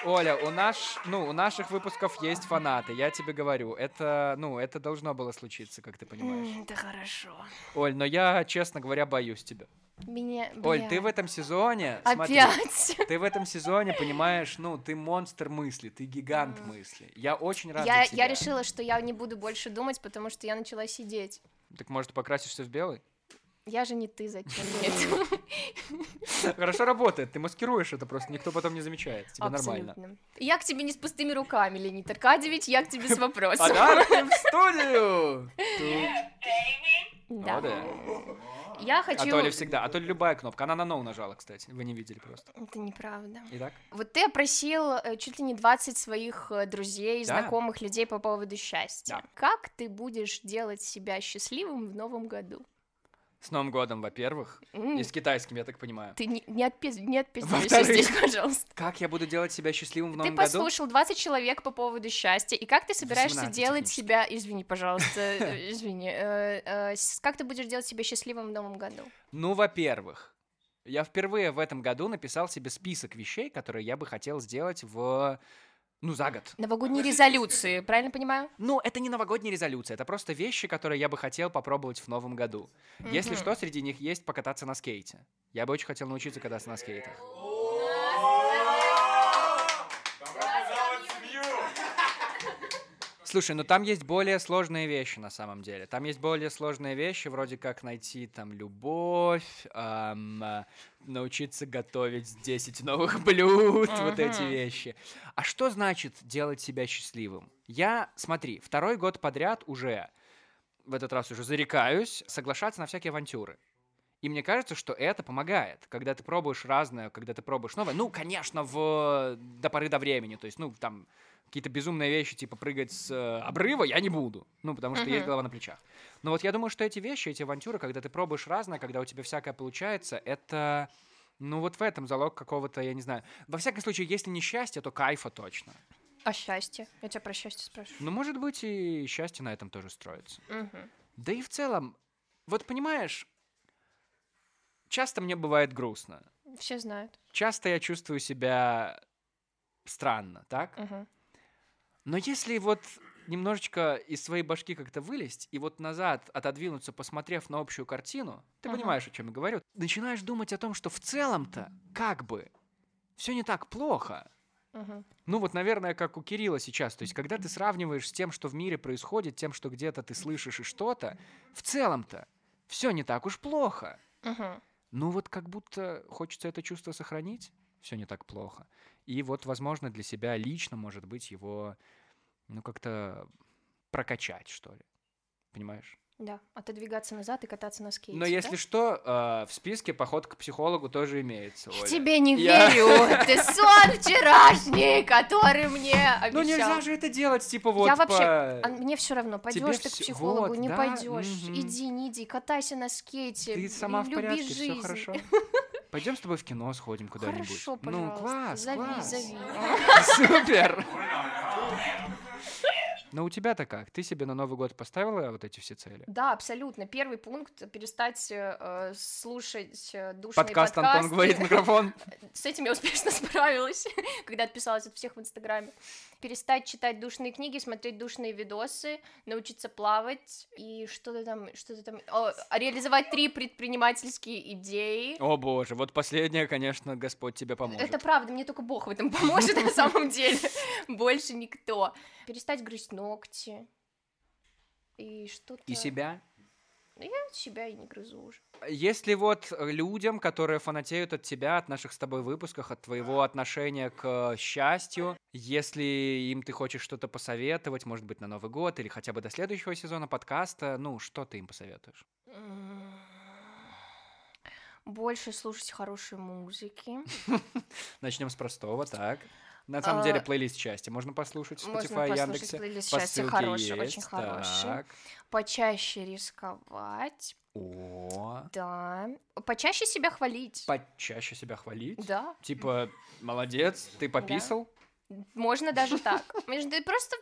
Speaker 1: Оля, у наш, ну, у наших выпусков есть фанаты, я тебе говорю. Это, ну, это должно было случиться, как ты понимаешь.
Speaker 7: Это хорошо.
Speaker 1: Оль, но я, честно говоря, боюсь тебя.
Speaker 7: Меня...
Speaker 1: Оль,
Speaker 7: бля.
Speaker 1: ты в этом сезоне, смотри,
Speaker 7: Опять?
Speaker 1: ты в этом сезоне, понимаешь, ну, ты монстр мысли, ты гигант мысли. Я очень рад
Speaker 7: Я,
Speaker 1: за тебя.
Speaker 7: я решила, что я не буду больше думать, потому что я начала сидеть.
Speaker 1: Так, может, покрасишься в белый?
Speaker 7: Я же не ты, зачем мне это? *laughs*
Speaker 1: Хорошо работает, ты маскируешь это просто, никто потом не замечает, тебе нормально.
Speaker 7: Я к тебе не с пустыми руками, Леонид Аркадьевич, я к тебе с вопросом.
Speaker 1: Подарки в студию!
Speaker 7: Да. Я
Speaker 1: А
Speaker 7: хочу...
Speaker 1: то ли всегда, а то ли любая кнопка. Она на ноу нажала, кстати, вы не видели просто.
Speaker 7: Это неправда.
Speaker 1: Итак?
Speaker 7: Вот ты опросил э, чуть ли не 20 своих э, друзей,
Speaker 1: Да.
Speaker 7: знакомых людей по поводу счастья.
Speaker 1: Да.
Speaker 7: Как ты будешь делать себя счастливым в новом году?
Speaker 1: С Новым годом, во-первых.
Speaker 7: М,
Speaker 1: И с китайским, я так понимаю.
Speaker 7: Ты не, не, отпи- не отпиздишься здесь, пожалуйста.
Speaker 1: Как я буду делать себя счастливым в
Speaker 7: Ты
Speaker 1: новом году?
Speaker 7: послушал 20 человек по поводу счастья, и как ты собираешься
Speaker 1: 18
Speaker 7: делать себя... Извини, пожалуйста, *laughs* э, извини. э, э, Как ты будешь делать себя счастливым в новом году?
Speaker 1: Ну, во-первых, я впервые в этом году написал себе список вещей, которые я бы хотел сделать в... Ну, за год.
Speaker 7: Новогодние резолюции, правильно понимаю?
Speaker 1: Ну, это не новогодняя резолюция, это просто вещи, которые я бы хотел попробовать в новом году. Если
Speaker 7: Мгм.
Speaker 1: что, среди них есть покататься на скейте. Я бы очень хотел научиться кататься на скейтах. Слушай, ну там есть более сложные вещи на самом деле. Там есть более сложные вещи, вроде как найти там любовь, а, научиться готовить 10 новых *laughs* блюд, вот эти вещи. А что значит делать себя счастливым? Я, смотри, второй год подряд уже, в этот раз уже зарекаюсь, соглашаться на всякие авантюры. И мне кажется, что это помогает, когда ты пробуешь разное, когда ты пробуешь новое. Ну, конечно, в до поры до времени. То есть, ну, там какие-то безумные вещи, типа прыгать с э, обрыва, я не буду. Ну, потому что есть
Speaker 7: Мгм.
Speaker 1: голова на плечах. Но вот я думаю, что эти вещи, эти авантюры, когда ты пробуешь разное, когда у тебя всякое получается, это... Ну, вот в этом залог какого-то, я не знаю. Во всяком случае, если не счастье, то кайфа точно.
Speaker 7: А счастье? Я тебя про счастье спрашиваю.
Speaker 1: Ну, может быть, и счастье на этом тоже строится.
Speaker 7: Мгм.
Speaker 1: Да и в целом, вот понимаешь, часто мне бывает грустно.
Speaker 7: Все знают.
Speaker 1: Часто я чувствую себя странно, так?
Speaker 7: Мгм.
Speaker 1: Но если вот немножечко из своей башки как-то вылезть и вот назад отодвинуться, посмотрев на общую картину, ты
Speaker 7: Ага.
Speaker 1: понимаешь, о чем я говорю, начинаешь думать о том, что в целом-то как бы все не так плохо.
Speaker 7: Мгм.
Speaker 1: Ну вот, наверное, как у Кирилла сейчас. То есть, когда ты сравниваешь с тем, что в мире происходит, тем, что где-то ты слышишь и что-то, в целом-то все не так уж плохо.
Speaker 7: Мгм.
Speaker 1: Ну вот как будто хочется это чувство сохранить, все не так плохо. И вот, возможно, для себя лично, может быть, его, ну, как-то прокачать, что ли. Понимаешь?
Speaker 7: Да, отодвигаться назад и кататься на скейте.
Speaker 1: Но
Speaker 7: да?
Speaker 1: если что, э, в списке поход к психологу тоже имеется.
Speaker 7: Я
Speaker 1: Оля.
Speaker 7: тебе не
Speaker 1: Я-
Speaker 7: верю. *laughs* Ты сон вчерашний, который мне обещал.
Speaker 1: Ну нельзя же это делать, типа вот
Speaker 7: Я вообще,
Speaker 1: по-
Speaker 7: а мне все равно, пойдешь ты к психологу,
Speaker 1: вот,
Speaker 7: не
Speaker 1: да,
Speaker 7: пойдешь,
Speaker 1: мгм.
Speaker 7: иди, не иди, катайся на скейте,
Speaker 1: Ты сама в порядке,
Speaker 7: жизнь.
Speaker 1: все хорошо. *laughs* Пойдем с тобой в кино сходим куда-нибудь.
Speaker 7: Хорошо,
Speaker 1: ну,
Speaker 7: пожалуйста,
Speaker 1: класс,
Speaker 7: зови,
Speaker 1: класс.
Speaker 7: зови. *laughs*
Speaker 1: Супер. Но у тебя-то как? Ты себе на Новый год поставила вот эти все цели?
Speaker 7: Да, абсолютно. Первый пункт — перестать э, слушать э, душные
Speaker 1: Подкаст
Speaker 7: подкасты.
Speaker 1: Антон говорит микрофон. *laughs*
Speaker 7: С этим я успешно *laughs* справилась, *laughs* когда отписалась от всех в Инстаграме. Перестать читать душные книги, смотреть душные видосы, научиться плавать и что-то там, что-то там... О, реализовать три предпринимательские идеи.
Speaker 1: О боже, вот последнее, конечно, Господь тебе поможет.
Speaker 7: Это правда, мне только Бог в этом поможет на самом деле. Больше никто. Перестать грызть ногти. И что-то...
Speaker 1: И себя?
Speaker 7: Я себя и не грызу уже.
Speaker 1: Если вот людям, которые фанатеют от тебя, от наших с тобой выпусков, от твоего отношения к счастью, если им ты хочешь что-то посоветовать, может быть, на Новый год или хотя бы до следующего сезона подкаста, ну, что ты им посоветуешь?
Speaker 7: Больше слушать хорошей музыки. *laughs*
Speaker 1: Начнем с простого, так. На самом деле,
Speaker 7: А,
Speaker 1: плейлист счастья можно послушать в
Speaker 7: Можно
Speaker 1: Spotify
Speaker 7: послушать
Speaker 1: Яндексе.
Speaker 7: плейлист счастья хороший, очень
Speaker 1: есть,
Speaker 7: хороший.
Speaker 1: так.
Speaker 7: Почаще рисковать.
Speaker 1: О,
Speaker 7: Да. Почаще себя хвалить.
Speaker 1: почаще себя хвалить.
Speaker 7: Да.
Speaker 1: Типа, молодец, ты пописал.
Speaker 7: Можно даже так. *laughs* Да Просто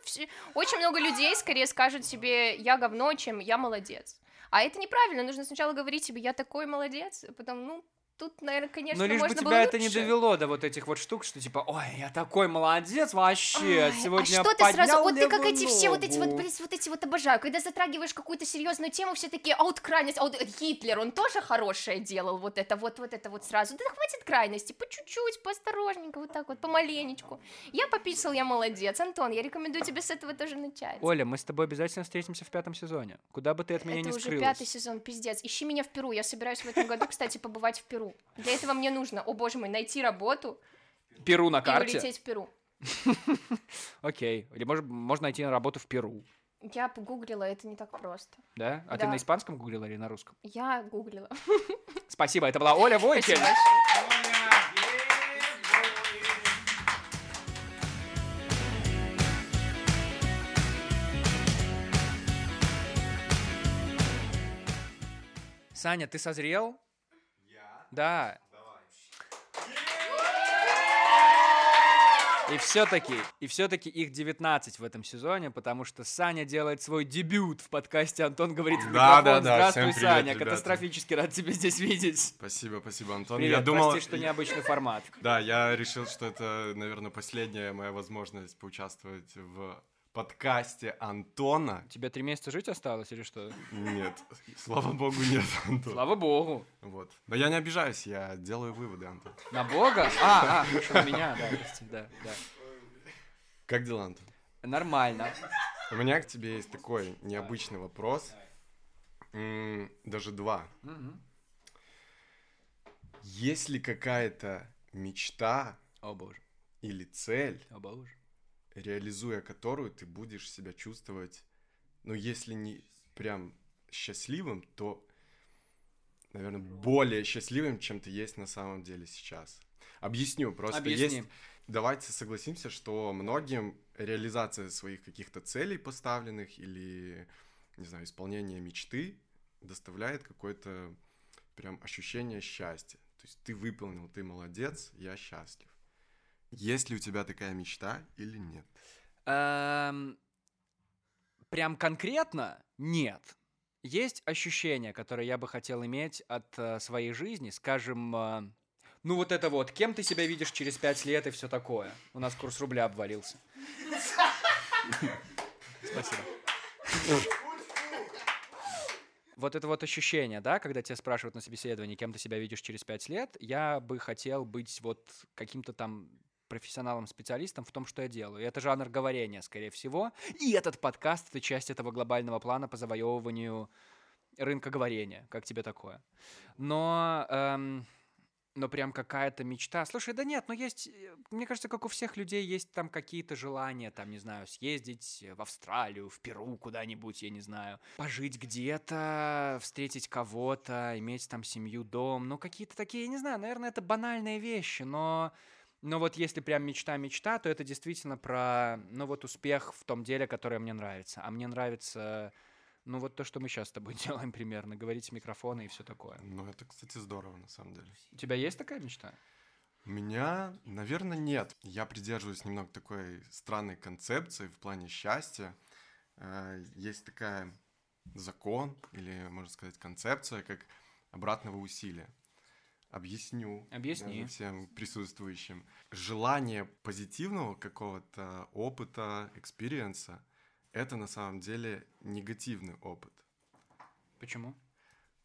Speaker 7: очень много людей скорее скажут себе я говно, чем я молодец. А это неправильно. Нужно сначала говорить себе я такой молодец, а потом, ну, тут, наверное, конечно,
Speaker 1: Но лишь бы
Speaker 7: можно
Speaker 1: тебя
Speaker 7: было
Speaker 1: это не
Speaker 7: лучше.
Speaker 1: довело до вот этих вот штук, что типа, ой, я такой молодец вообще,
Speaker 7: Ай,
Speaker 1: сегодня
Speaker 7: а что ты сразу, вот ты как
Speaker 1: левую
Speaker 7: эти все вот эти вот,
Speaker 1: ногу».
Speaker 7: блин, вот эти вот обожаю, когда затрагиваешь какую-то серьезную тему, все такие, а вот крайность, а вот Гитлер, он тоже хорошее делал, вот это вот, вот это вот сразу, да хватит крайности, по чуть-чуть, поосторожненько, вот так вот, помаленечку. Я пописал, я молодец, Антон, я рекомендую тебе с этого тоже начать.
Speaker 1: Оля, мы с тобой обязательно встретимся в пятом сезоне. Куда бы ты от меня
Speaker 7: это
Speaker 1: не
Speaker 7: уже
Speaker 1: скрылась.
Speaker 7: пятый сезон, пиздец. Ищи меня в Перу. Я собираюсь в этом году, кстати, побывать в Перу. Для этого мне нужно, о боже мой, найти работу
Speaker 1: Перу на
Speaker 7: и
Speaker 1: карте.
Speaker 7: улететь в Перу. *laughs*
Speaker 1: Окей. Или можно найти работу в Перу.
Speaker 7: Я погуглила, это не так просто.
Speaker 1: Да? А ты на испанском гуглила или на русском?
Speaker 7: Я гуглила. *laughs*
Speaker 1: Спасибо, это была Оля Войкин. Саня, ты созрел? Да. И все-таки, и все-таки их 19 в этом сезоне, потому что Саня делает свой дебют в подкасте «Антон говорит в
Speaker 8: Да,
Speaker 1: микрофон».
Speaker 8: да, да,
Speaker 1: Здравствуй,
Speaker 8: всем привет,
Speaker 1: Саня,
Speaker 8: ребята.
Speaker 1: катастрофически рад тебя здесь видеть.
Speaker 8: Спасибо, спасибо, Антон.
Speaker 1: Привет,
Speaker 8: я думал,
Speaker 1: прости, что необычный формат. *laughs*
Speaker 8: да, я решил, что это, наверное, последняя моя возможность поучаствовать в подкасте Антона.
Speaker 1: Тебе три месяца жить осталось или что?
Speaker 8: Нет, слава богу, нет, Антон.
Speaker 1: Слава богу.
Speaker 8: Вот. Но я не обижаюсь, я делаю выводы, Антон.
Speaker 1: На Бога? *laughs* А, а, хорошо, на меня, да, прости, да, да.
Speaker 8: Как дела, Антон?
Speaker 1: Нормально.
Speaker 8: У меня к тебе есть такой необычный вопрос. Даже два. Есть ли какая-то мечта
Speaker 1: О боже,
Speaker 8: или цель,
Speaker 1: о боже.
Speaker 8: Реализуя которую ты будешь себя чувствовать, ну, если не прям счастливым, то, наверное, более счастливым, чем ты есть на самом деле сейчас. Объясню, просто
Speaker 1: Объясни.
Speaker 8: есть... Давайте согласимся, что многим реализация своих каких-то целей поставленных или, не знаю, исполнение мечты доставляет какое-то прям ощущение счастья. То есть ты выполнил, ты молодец, я счастлив. Есть ли у тебя такая мечта или нет?
Speaker 1: Эм, Прям конкретно нет. Есть ощущения, которые я бы хотел иметь от э, своей жизни, скажем, э, ну вот это вот, кем ты себя видишь через пять лет и все такое. У нас курс рубля обвалился. Спасибо. Вот это вот ощущение, да, когда тебя спрашивают на собеседовании, кем ты себя видишь через пять лет, я бы хотел быть вот каким-то там профессионалом-специалистом в том, что я делаю. И это жанр говорения, скорее всего. И этот подкаст — это часть этого глобального плана по завоевыванию рынка говорения. Как тебе такое? Но... эм, но прям какая-то мечта. Слушай, да нет, ну есть, э, мне кажется, как у всех людей есть там какие-то желания, там, не знаю, съездить в Австралию, в Перу куда-нибудь, я не знаю, пожить где-то, встретить кого-то, иметь там семью, дом, ну какие-то такие, я не знаю, наверное, это банальные вещи, но... Но вот если прям мечта-мечта, то это действительно про, ну вот успех в том деле, которое мне нравится. А мне нравится, ну вот то, что мы сейчас с тобой *laughs* делаем примерно, говорить в микрофоны и все такое.
Speaker 8: Ну, это, кстати, здорово, на самом деле.
Speaker 1: У тебя есть такая мечта?
Speaker 8: У меня, наверное, нет. Я придерживаюсь немного такой странной концепции в плане счастья. Э, Есть такая закон, или, можно сказать, концепция, как обратного усилия. Объясню.
Speaker 1: Объясни.
Speaker 8: всем присутствующим. Желание позитивного какого-то опыта, experience а, это на самом деле негативный опыт.
Speaker 1: Почему?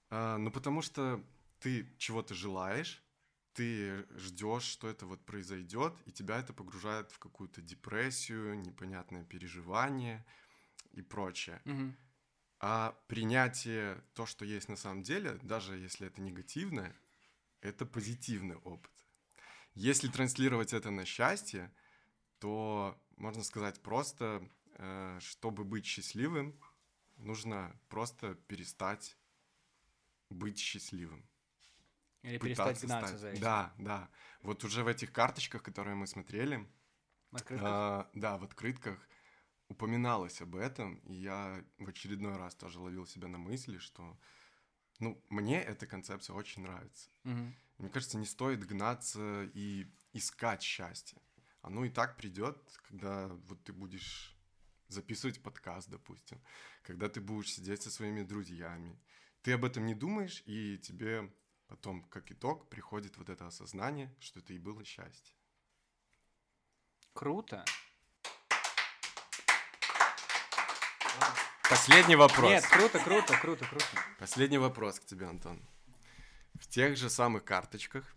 Speaker 8: А, ну, потому что ты чего-то желаешь, ты ждешь, что это вот произойдет, и тебя это погружает в какую-то депрессию, непонятное переживание и прочее.
Speaker 1: Мгм.
Speaker 8: А принятие то, что есть на самом деле, даже если это негативное, это позитивный опыт. Если транслировать это на счастье, то можно сказать просто, э, чтобы быть счастливым, нужно просто перестать быть счастливым.
Speaker 1: Или перестать гнаться
Speaker 8: стать.
Speaker 1: за этим?
Speaker 8: Да, да. Вот уже в этих карточках, которые мы смотрели, а, да, в открытках упоминалось об этом, и я в очередной раз тоже ловил себя на мысли, что, ну, мне эта концепция очень нравится.
Speaker 1: Мгм.
Speaker 8: Мне кажется, не стоит гнаться и искать счастье. Оно и так придет, когда вот ты будешь записывать подкаст, допустим, когда ты будешь сидеть со своими друзьями. Ты об этом не думаешь, и тебе потом, как итог, приходит вот это осознание, что это и было счастье.
Speaker 1: Круто.
Speaker 8: Последний вопрос.
Speaker 1: Нет, круто, круто, круто, круто.
Speaker 8: Последний вопрос к тебе, Антон. В тех же самых карточках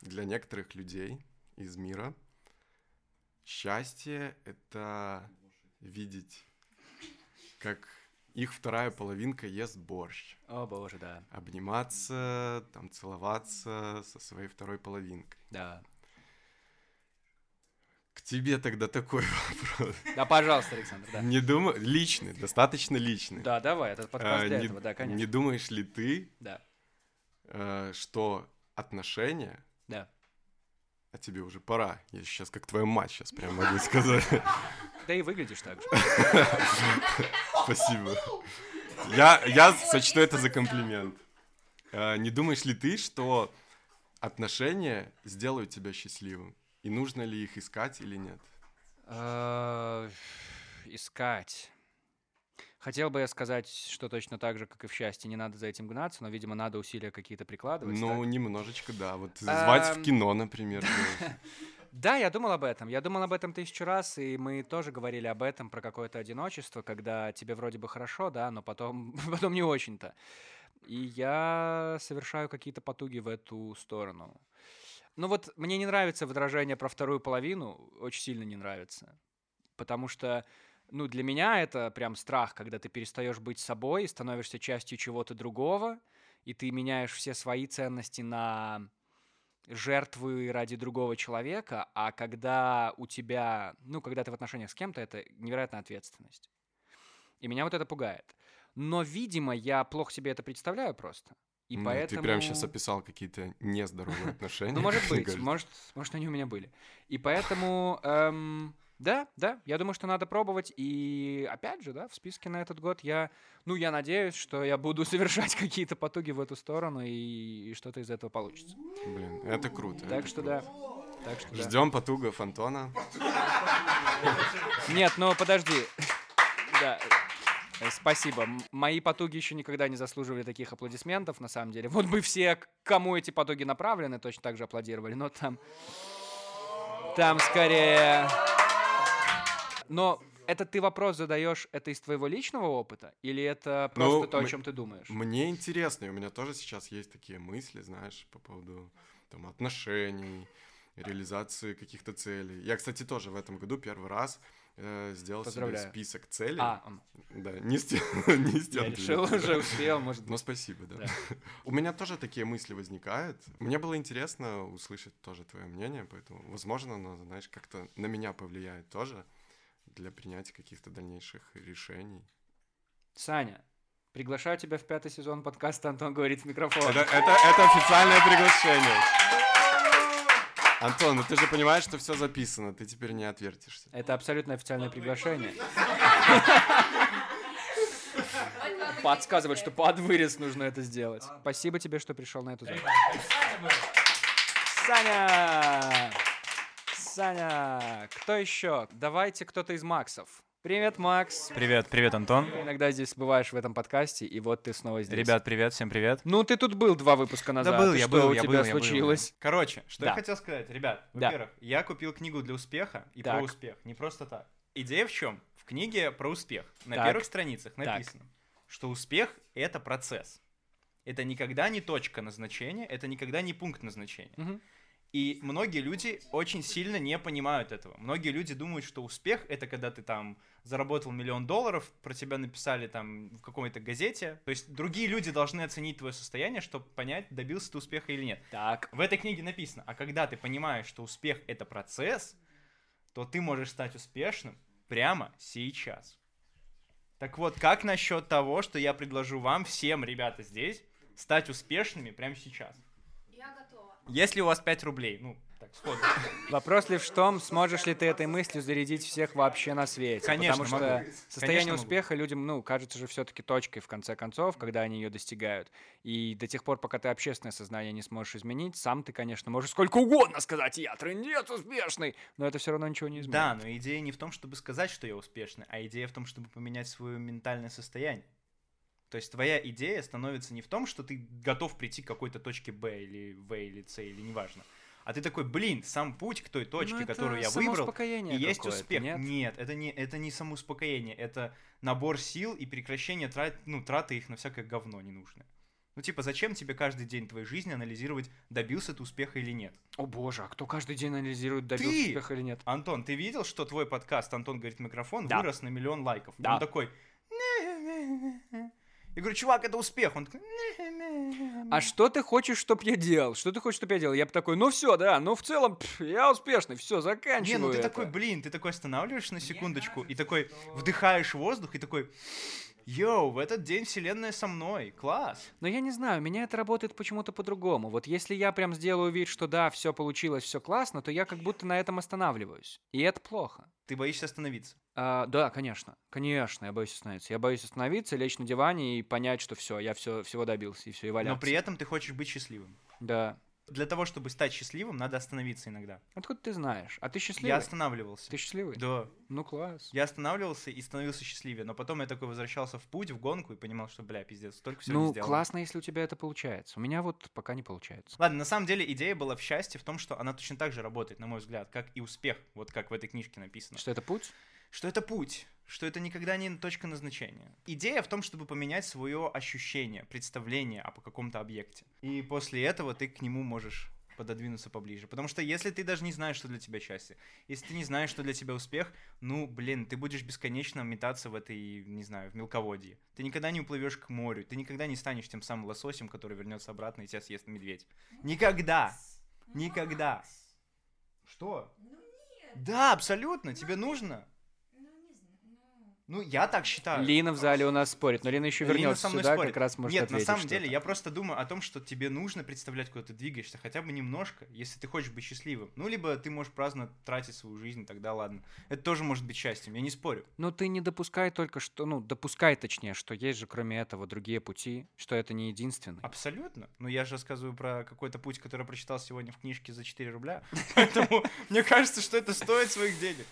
Speaker 8: для некоторых людей из мира счастье — это видеть, как их вторая половинка ест борщ.
Speaker 1: О, боже, да.
Speaker 8: Обниматься, там, целоваться со своей второй половинкой.
Speaker 1: Да.
Speaker 8: К тебе тогда такой вопрос. *laughs*
Speaker 1: Да, пожалуйста, Александр, да.
Speaker 8: Не думаю, личный, достаточно личный.
Speaker 1: Да, давай, этот подкаст
Speaker 8: А,
Speaker 1: для
Speaker 8: не,
Speaker 1: этого, да, конечно.
Speaker 8: не думаешь ли ты,
Speaker 1: Да,
Speaker 8: э, что отношения,
Speaker 1: да.
Speaker 8: а тебе уже пора, я сейчас как твоя мать сейчас прям могу сказать. *laughs*
Speaker 1: Да и выглядишь так же. *laughs*
Speaker 8: Спасибо. Я, я сочту это за комплимент. Э, Не думаешь ли ты, что отношения сделают тебя счастливым? И нужно ли их искать или нет?
Speaker 1: Э, Искать. Хотел бы я сказать, что точно так же, как и в счастье, не надо за этим гнаться, но, видимо, надо усилия какие-то прикладывать.
Speaker 8: Ну,
Speaker 1: так?
Speaker 8: немножечко, да. Вот звать в
Speaker 1: Эм,
Speaker 8: кино, например.
Speaker 1: Да, *laughs* я думал об этом. Я думал об этом тысячу раз, и мы тоже говорили об этом, про какое-то одиночество, когда тебе вроде бы хорошо, да, но потом, *laughs* потом не очень-то. И я совершаю какие-то потуги в эту сторону. Ну вот мне не нравится выражение про вторую половину, очень сильно не нравится. Потому что, ну, для меня это прям страх, когда ты перестаешь быть собой, становишься частью чего-то другого, и ты меняешь все свои ценности на жертвы ради другого человека, а когда у тебя, ну, когда ты в отношениях с кем-то, это невероятная ответственность. И меня вот это пугает. Но, видимо, я плохо себе это представляю просто. И
Speaker 8: Ну,
Speaker 1: поэтому...
Speaker 8: Ты прям сейчас описал какие-то нездоровые отношения.
Speaker 1: Ну, может быть, может, может, они у меня были. И поэтому, эм, да, да, я думаю, что надо пробовать. И опять же, да, в списке на этот год я, ну, я надеюсь, что я буду *laughs* совершать какие-то потуги в эту сторону, и, и что-то из этого получится.
Speaker 8: Блин, это круто.
Speaker 1: Так
Speaker 8: это
Speaker 1: что
Speaker 8: круто.
Speaker 1: да. Так что да.
Speaker 8: Ждем потугов Антона.
Speaker 1: Нет, ну подожди. Да. Э, Спасибо. Мои потуги еще никогда не заслуживали таких аплодисментов, на самом деле. Вот бы все, кому эти потуги направлены, точно так же аплодировали, но там... Там скорее... Но это ты вопрос задаешь, это из твоего личного опыта? Или это просто
Speaker 8: Ну,
Speaker 1: то, о чем ты думаешь?
Speaker 8: Мне интересно, и у меня тоже сейчас есть такие мысли, знаешь, по поводу там, отношений, реализации каких-то целей. Я, кстати, тоже в этом году первый раз э, сделал себе список целей.
Speaker 1: А, м,
Speaker 8: Да, не с тем, *laughs* не с тем
Speaker 1: я решил, *laughs* уже успел, может
Speaker 8: Ну,
Speaker 1: быть.
Speaker 8: спасибо, да.
Speaker 1: Да. *laughs*
Speaker 8: У меня тоже такие мысли возникают. Мне было интересно услышать тоже твое мнение, поэтому, возможно, оно, знаешь, как-то на меня повлияет тоже для принятия каких-то дальнейших решений.
Speaker 1: Саня, приглашаю тебя в пятый сезон подкаста «Антон говорит в микрофон».
Speaker 8: Это, это, это официальное приглашение. Антон, ну ты же понимаешь, что все записано, ты теперь не отвертишься.
Speaker 1: Это абсолютно официальное приглашение. Подсказывает, что под вырез нужно это сделать. Спасибо тебе, что пришел на эту запись. Саня! Саня! Кто еще? Давайте кто-то из Максов. Привет, Макс.
Speaker 9: Привет, привет, Антон.
Speaker 1: Ты иногда здесь бываешь в этом подкасте, и вот ты снова здесь.
Speaker 9: Ребят, привет, всем привет.
Speaker 1: Ну, ты тут был два выпуска назад.
Speaker 9: был,
Speaker 1: и
Speaker 9: я
Speaker 1: что
Speaker 9: был,
Speaker 1: у
Speaker 9: я
Speaker 1: тебя
Speaker 9: был, я был,
Speaker 1: случилось?
Speaker 9: Короче, что
Speaker 1: Да.
Speaker 9: я хотел сказать, ребят.
Speaker 1: Да.
Speaker 9: Во-первых, я купил книгу для успеха и
Speaker 1: Так.
Speaker 9: про успех, не просто так. Идея в чем? В книге про успех на
Speaker 1: Так.
Speaker 9: первых страницах написано, что успех это процесс. Это никогда не точка назначения, это никогда не пункт назначения. И многие люди очень сильно не понимают этого. Многие люди думают, что успех это когда ты там заработал миллион долларов, про тебя написали там в какой-то газете. То есть другие люди должны оценить твое состояние, чтобы понять, добился ты успеха или нет.
Speaker 1: Так,
Speaker 9: В этой книге написано, а когда ты понимаешь, что успех это процесс, то ты можешь стать успешным прямо сейчас. Так вот, как насчет того, что я предложу вам, всем, ребята, здесь, стать успешными прямо сейчас? Если у вас 5 рублей, ну, так, сходу.
Speaker 1: Вопрос лишь в том, сможешь ли ты этой мыслью зарядить всех вообще на свете.
Speaker 9: Конечно,
Speaker 1: Потому что
Speaker 9: могу.
Speaker 1: состояние
Speaker 9: Конечно, могу.
Speaker 1: успеха людям, ну, кажется же все-таки точкой в конце концов, когда они ее достигают. И до тех пор, пока ты общественное сознание не сможешь изменить, сам ты, конечно, можешь сколько угодно сказать, я трендец успешный, но это все равно ничего не изменит.
Speaker 9: Да, но идея не в том, чтобы сказать, что я успешный, а идея в том, чтобы поменять свое ментальное состояние. То есть твоя идея становится не в том, что ты готов прийти к какой-то точке Б или В или С или неважно. А ты такой, блин, сам путь к той точке,
Speaker 1: Ну,
Speaker 9: которую я выбрал, и есть успех.
Speaker 1: нет?
Speaker 9: это не, это не самоуспокоение, это набор сил и прекращение трат, ну, траты их на всякое говно ненужное. Ну, типа, зачем тебе каждый день твоей жизни анализировать, добился ты успеха или нет?
Speaker 1: О боже, а кто каждый день анализирует, добился
Speaker 9: Ты!
Speaker 1: успеха или нет?
Speaker 9: Антон, ты видел, что твой подкаст «Антон говорит микрофон»
Speaker 1: Да.
Speaker 9: вырос на миллион лайков?
Speaker 1: Да.
Speaker 9: Он такой... Я говорю, чувак, это успех. Он такой...
Speaker 1: А что ты хочешь, чтоб я делал? Что ты хочешь, чтоб я делал? Я бы такой, ну все, да, ну в целом, пф, я успешный, все,
Speaker 9: Не,
Speaker 1: заканчиваю
Speaker 9: ну ты
Speaker 1: это.
Speaker 9: такой, блин, ты такой останавливаешься на секундочку и такой вдыхаешь воздух и такой, йоу, в этот день вселенная со мной, класс.
Speaker 1: Но я не знаю, у меня это работает почему-то по-другому. Вот если я прям сделаю вид, что да, все получилось, все классно, то я как будто на этом останавливаюсь. И это плохо.
Speaker 9: Ты боишься остановиться.
Speaker 1: А, да, конечно, конечно, я боюсь остановиться. Я боюсь остановиться, лечь на диване и понять, что все, я все, всего добился, и все, и валяться.
Speaker 9: Но при этом ты хочешь быть счастливым.
Speaker 1: Да.
Speaker 9: Для того, чтобы стать счастливым, надо остановиться иногда.
Speaker 1: Откуда ты знаешь? А ты счастливый?
Speaker 9: Я останавливался.
Speaker 1: Ты счастливый?
Speaker 9: Да.
Speaker 1: Ну класс.
Speaker 9: Я останавливался и становился счастливее, но потом я такой возвращался в путь, в гонку и понимал, что, бля, пиздец, столько всего
Speaker 1: ну,
Speaker 9: сделал.
Speaker 1: классно, если у тебя это получается. У меня вот пока не получается.
Speaker 9: Ладно, на самом деле идея была в счастье в том, что она точно так же работает, на мой взгляд, как и успех, вот как в этой книжке написано.
Speaker 1: Что это путь?
Speaker 9: Что это путь, что это никогда не точка назначения. Идея в том, чтобы поменять свое ощущение, представление о каком-то объекте. И после этого ты к нему можешь пододвинуться поближе. Потому что если ты даже не знаешь, что для тебя счастье, если ты не знаешь, что для тебя успех, ну, блин, ты будешь бесконечно метаться в этой, не знаю, в мелководье. Ты никогда не уплывешь к морю, ты никогда не станешь тем самым лососем, который вернется обратно и тебя съест медведь. Никогда! Никогда! Что? Да, абсолютно, тебе нужно. Ну, я так считаю.
Speaker 1: Лина в зале у нас спорит, но Лина еще
Speaker 9: Лина
Speaker 1: вернется
Speaker 9: со мной
Speaker 1: сюда,
Speaker 9: спорит.
Speaker 1: как раз может
Speaker 9: Нет, на самом деле, я просто думаю о том, что тебе нужно представлять, куда ты двигаешься, хотя бы немножко, если ты хочешь быть счастливым. Ну, либо ты можешь праздно тратить свою жизнь, тогда ладно. Это тоже может быть счастьем, я не спорю.
Speaker 1: Ну, ты не допускай только что, ну, допускай точнее, что есть же кроме этого другие пути, что это не единственный.
Speaker 9: Абсолютно. Но я же рассказываю про какой-то путь, который я прочитал сегодня в книжке за 4 рубля. *laughs* Поэтому мне кажется, что это стоит своих денег.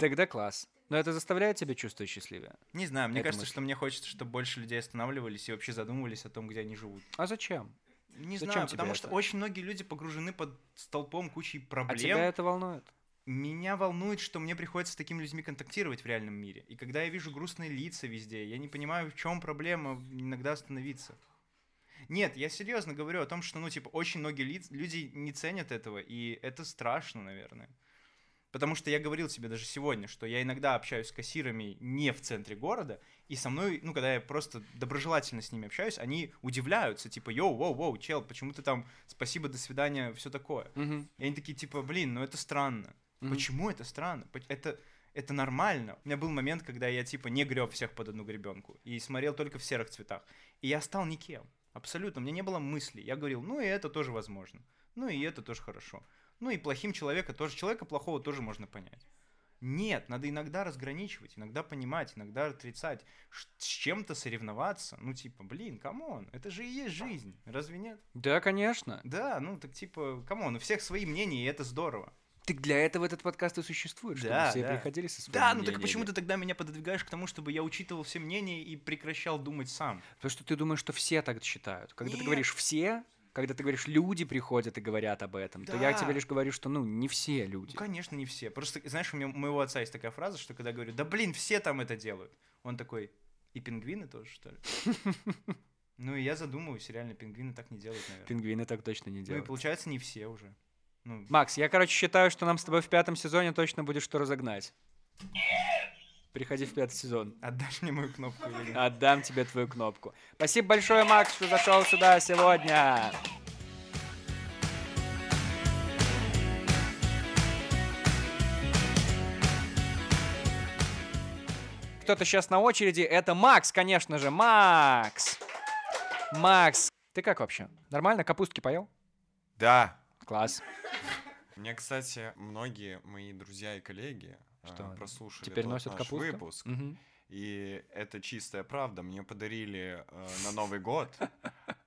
Speaker 1: Тогда класс. Но это заставляет тебя чувствовать счастливее.
Speaker 9: Не знаю, мне
Speaker 1: Это
Speaker 9: кажется,
Speaker 1: мысль.
Speaker 9: что мне хочется, чтобы больше людей останавливались и вообще задумывались о том, где они живут.
Speaker 1: А зачем?
Speaker 9: Не
Speaker 1: Зачем
Speaker 9: знаю, потому что
Speaker 1: это?
Speaker 9: очень многие люди погружены под столпом кучей
Speaker 1: А
Speaker 9: проблем.
Speaker 1: тебя это волнует?
Speaker 9: Меня волнует, что мне приходится с такими людьми контактировать в реальном мире. И когда я вижу грустные лица везде, я не понимаю, в чем проблема иногда остановиться. Нет, я серьезно говорю о том, что, ну, типа, очень многие лиц- люди не ценят этого, и это страшно, наверное. Потому что я говорил тебе даже сегодня, что я иногда общаюсь с кассирами не в центре города, и со мной, ну, когда я просто доброжелательно с ними общаюсь, они удивляются, типа, йоу, воу, воу, чел, почему ты там, спасибо, до свидания, все такое.
Speaker 1: Мгм.
Speaker 9: И они такие, типа, блин, ну это странно.
Speaker 1: Мгм.
Speaker 9: Почему это странно? Это, это нормально. У меня был момент, когда я, типа, не греб всех под одну гребенку и смотрел только в серых цветах. И я стал никем. Абсолютно. У меня не было мыслей. Я говорил, ну и это тоже возможно. Ну и это тоже хорошо. Ну и плохим человека тоже. Человека плохого тоже можно понять. Нет, надо иногда разграничивать, иногда понимать, иногда отрицать, с чем-то соревноваться. Ну, типа, блин, come on, это же и есть жизнь, разве нет?
Speaker 1: Да, конечно.
Speaker 9: Да, ну так типа, come on, у всех свои мнения, и это здорово.
Speaker 1: Так для этого этот подкаст и существует, чтобы
Speaker 9: Да,
Speaker 1: все
Speaker 9: да.
Speaker 1: приходили со своими
Speaker 9: Да, ну так
Speaker 1: мнениями.
Speaker 9: почему ты тогда меня пододвигаешь к тому, чтобы я учитывал все мнения и прекращал думать сам?
Speaker 1: Потому что ты думаешь, что все так считают. Когда ты
Speaker 9: Нет.
Speaker 1: говоришь «все», когда ты говоришь «люди приходят и говорят об этом», то я
Speaker 9: Да.
Speaker 1: тебе лишь говорю, что, ну, не все люди.
Speaker 9: Ну, конечно, не все. Просто, знаешь, у, меня, у моего отца есть такая фраза, что когда я говорю, да блин, все там это делают, он такой, и пингвины тоже, что ли? *laughs* Ну и я задумываюсь, реально, пингвины так не делают, наверное.
Speaker 1: Пингвины так точно не
Speaker 9: Ну и
Speaker 1: делают.
Speaker 9: получается, не все уже. Ну,
Speaker 1: Макс, я, короче, считаю, что нам с тобой в пятом сезоне точно будет что разогнать. Приходи в пятый сезон.
Speaker 9: отдашь мне мою кнопку или нет?
Speaker 1: Отдам тебе твою кнопку. Спасибо большое, Макс, что зашел сюда сегодня. Кто-то сейчас на очереди. Это Макс, конечно же. Макс. Макс. Ты как вообще? Нормально? Капустки поел?
Speaker 8: Да.
Speaker 1: Класс.
Speaker 8: Мне, кстати, многие мои друзья и коллеги
Speaker 1: Что,
Speaker 8: прослушали
Speaker 1: Теперь носят
Speaker 8: наш
Speaker 1: капусту?
Speaker 8: выпуск.
Speaker 1: Мгм.
Speaker 8: И это чистая правда. Мне подарили э, на Новый год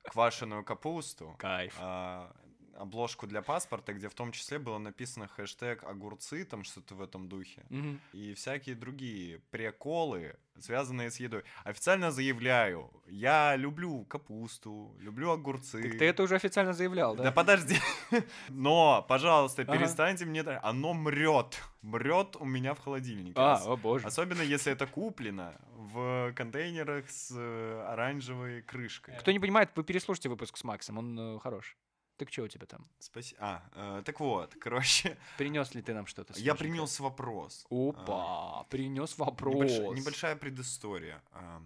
Speaker 8: квашеную капусту.
Speaker 1: Кайф.
Speaker 8: А,
Speaker 10: обложку для паспорта, где в том числе было написано хэштег огурцы, там что-то в этом духе.
Speaker 1: Мгм.
Speaker 10: И всякие другие приколы, связанные с едой. Официально заявляю, я люблю капусту, люблю огурцы.
Speaker 1: Так ты это уже официально заявлял, да?
Speaker 10: Да подожди. *laughs* Но, пожалуйста,
Speaker 1: Ага.
Speaker 10: перестаньте мне... Оно мрет. Мрет у меня в холодильнике.
Speaker 1: А, о боже.
Speaker 10: Особенно, если это куплено в контейнерах с э, оранжевой крышкой.
Speaker 1: Кто не понимает, вы переслушайте выпуск с Максом, он э, хорош. Так что у тебя там?
Speaker 10: Спасибо. А, э, так вот, короче,
Speaker 1: Принес ли ты нам что-то?
Speaker 10: я принес вопрос.
Speaker 1: Опа, принес вопрос.
Speaker 10: Небольш- Небольшая предыстория. А,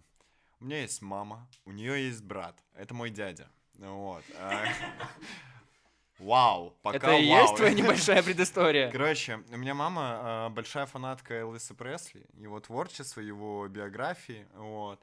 Speaker 10: У меня есть мама, у нее есть брат. Это мой дядя. Вот. а, *laughs* Вау, пока
Speaker 1: Это и
Speaker 10: вау.
Speaker 1: есть твоя небольшая предыстория? *laughs*
Speaker 10: Короче, у меня мама а, большая фанатка Элвиса Пресли, его творчества, его биографии, вот.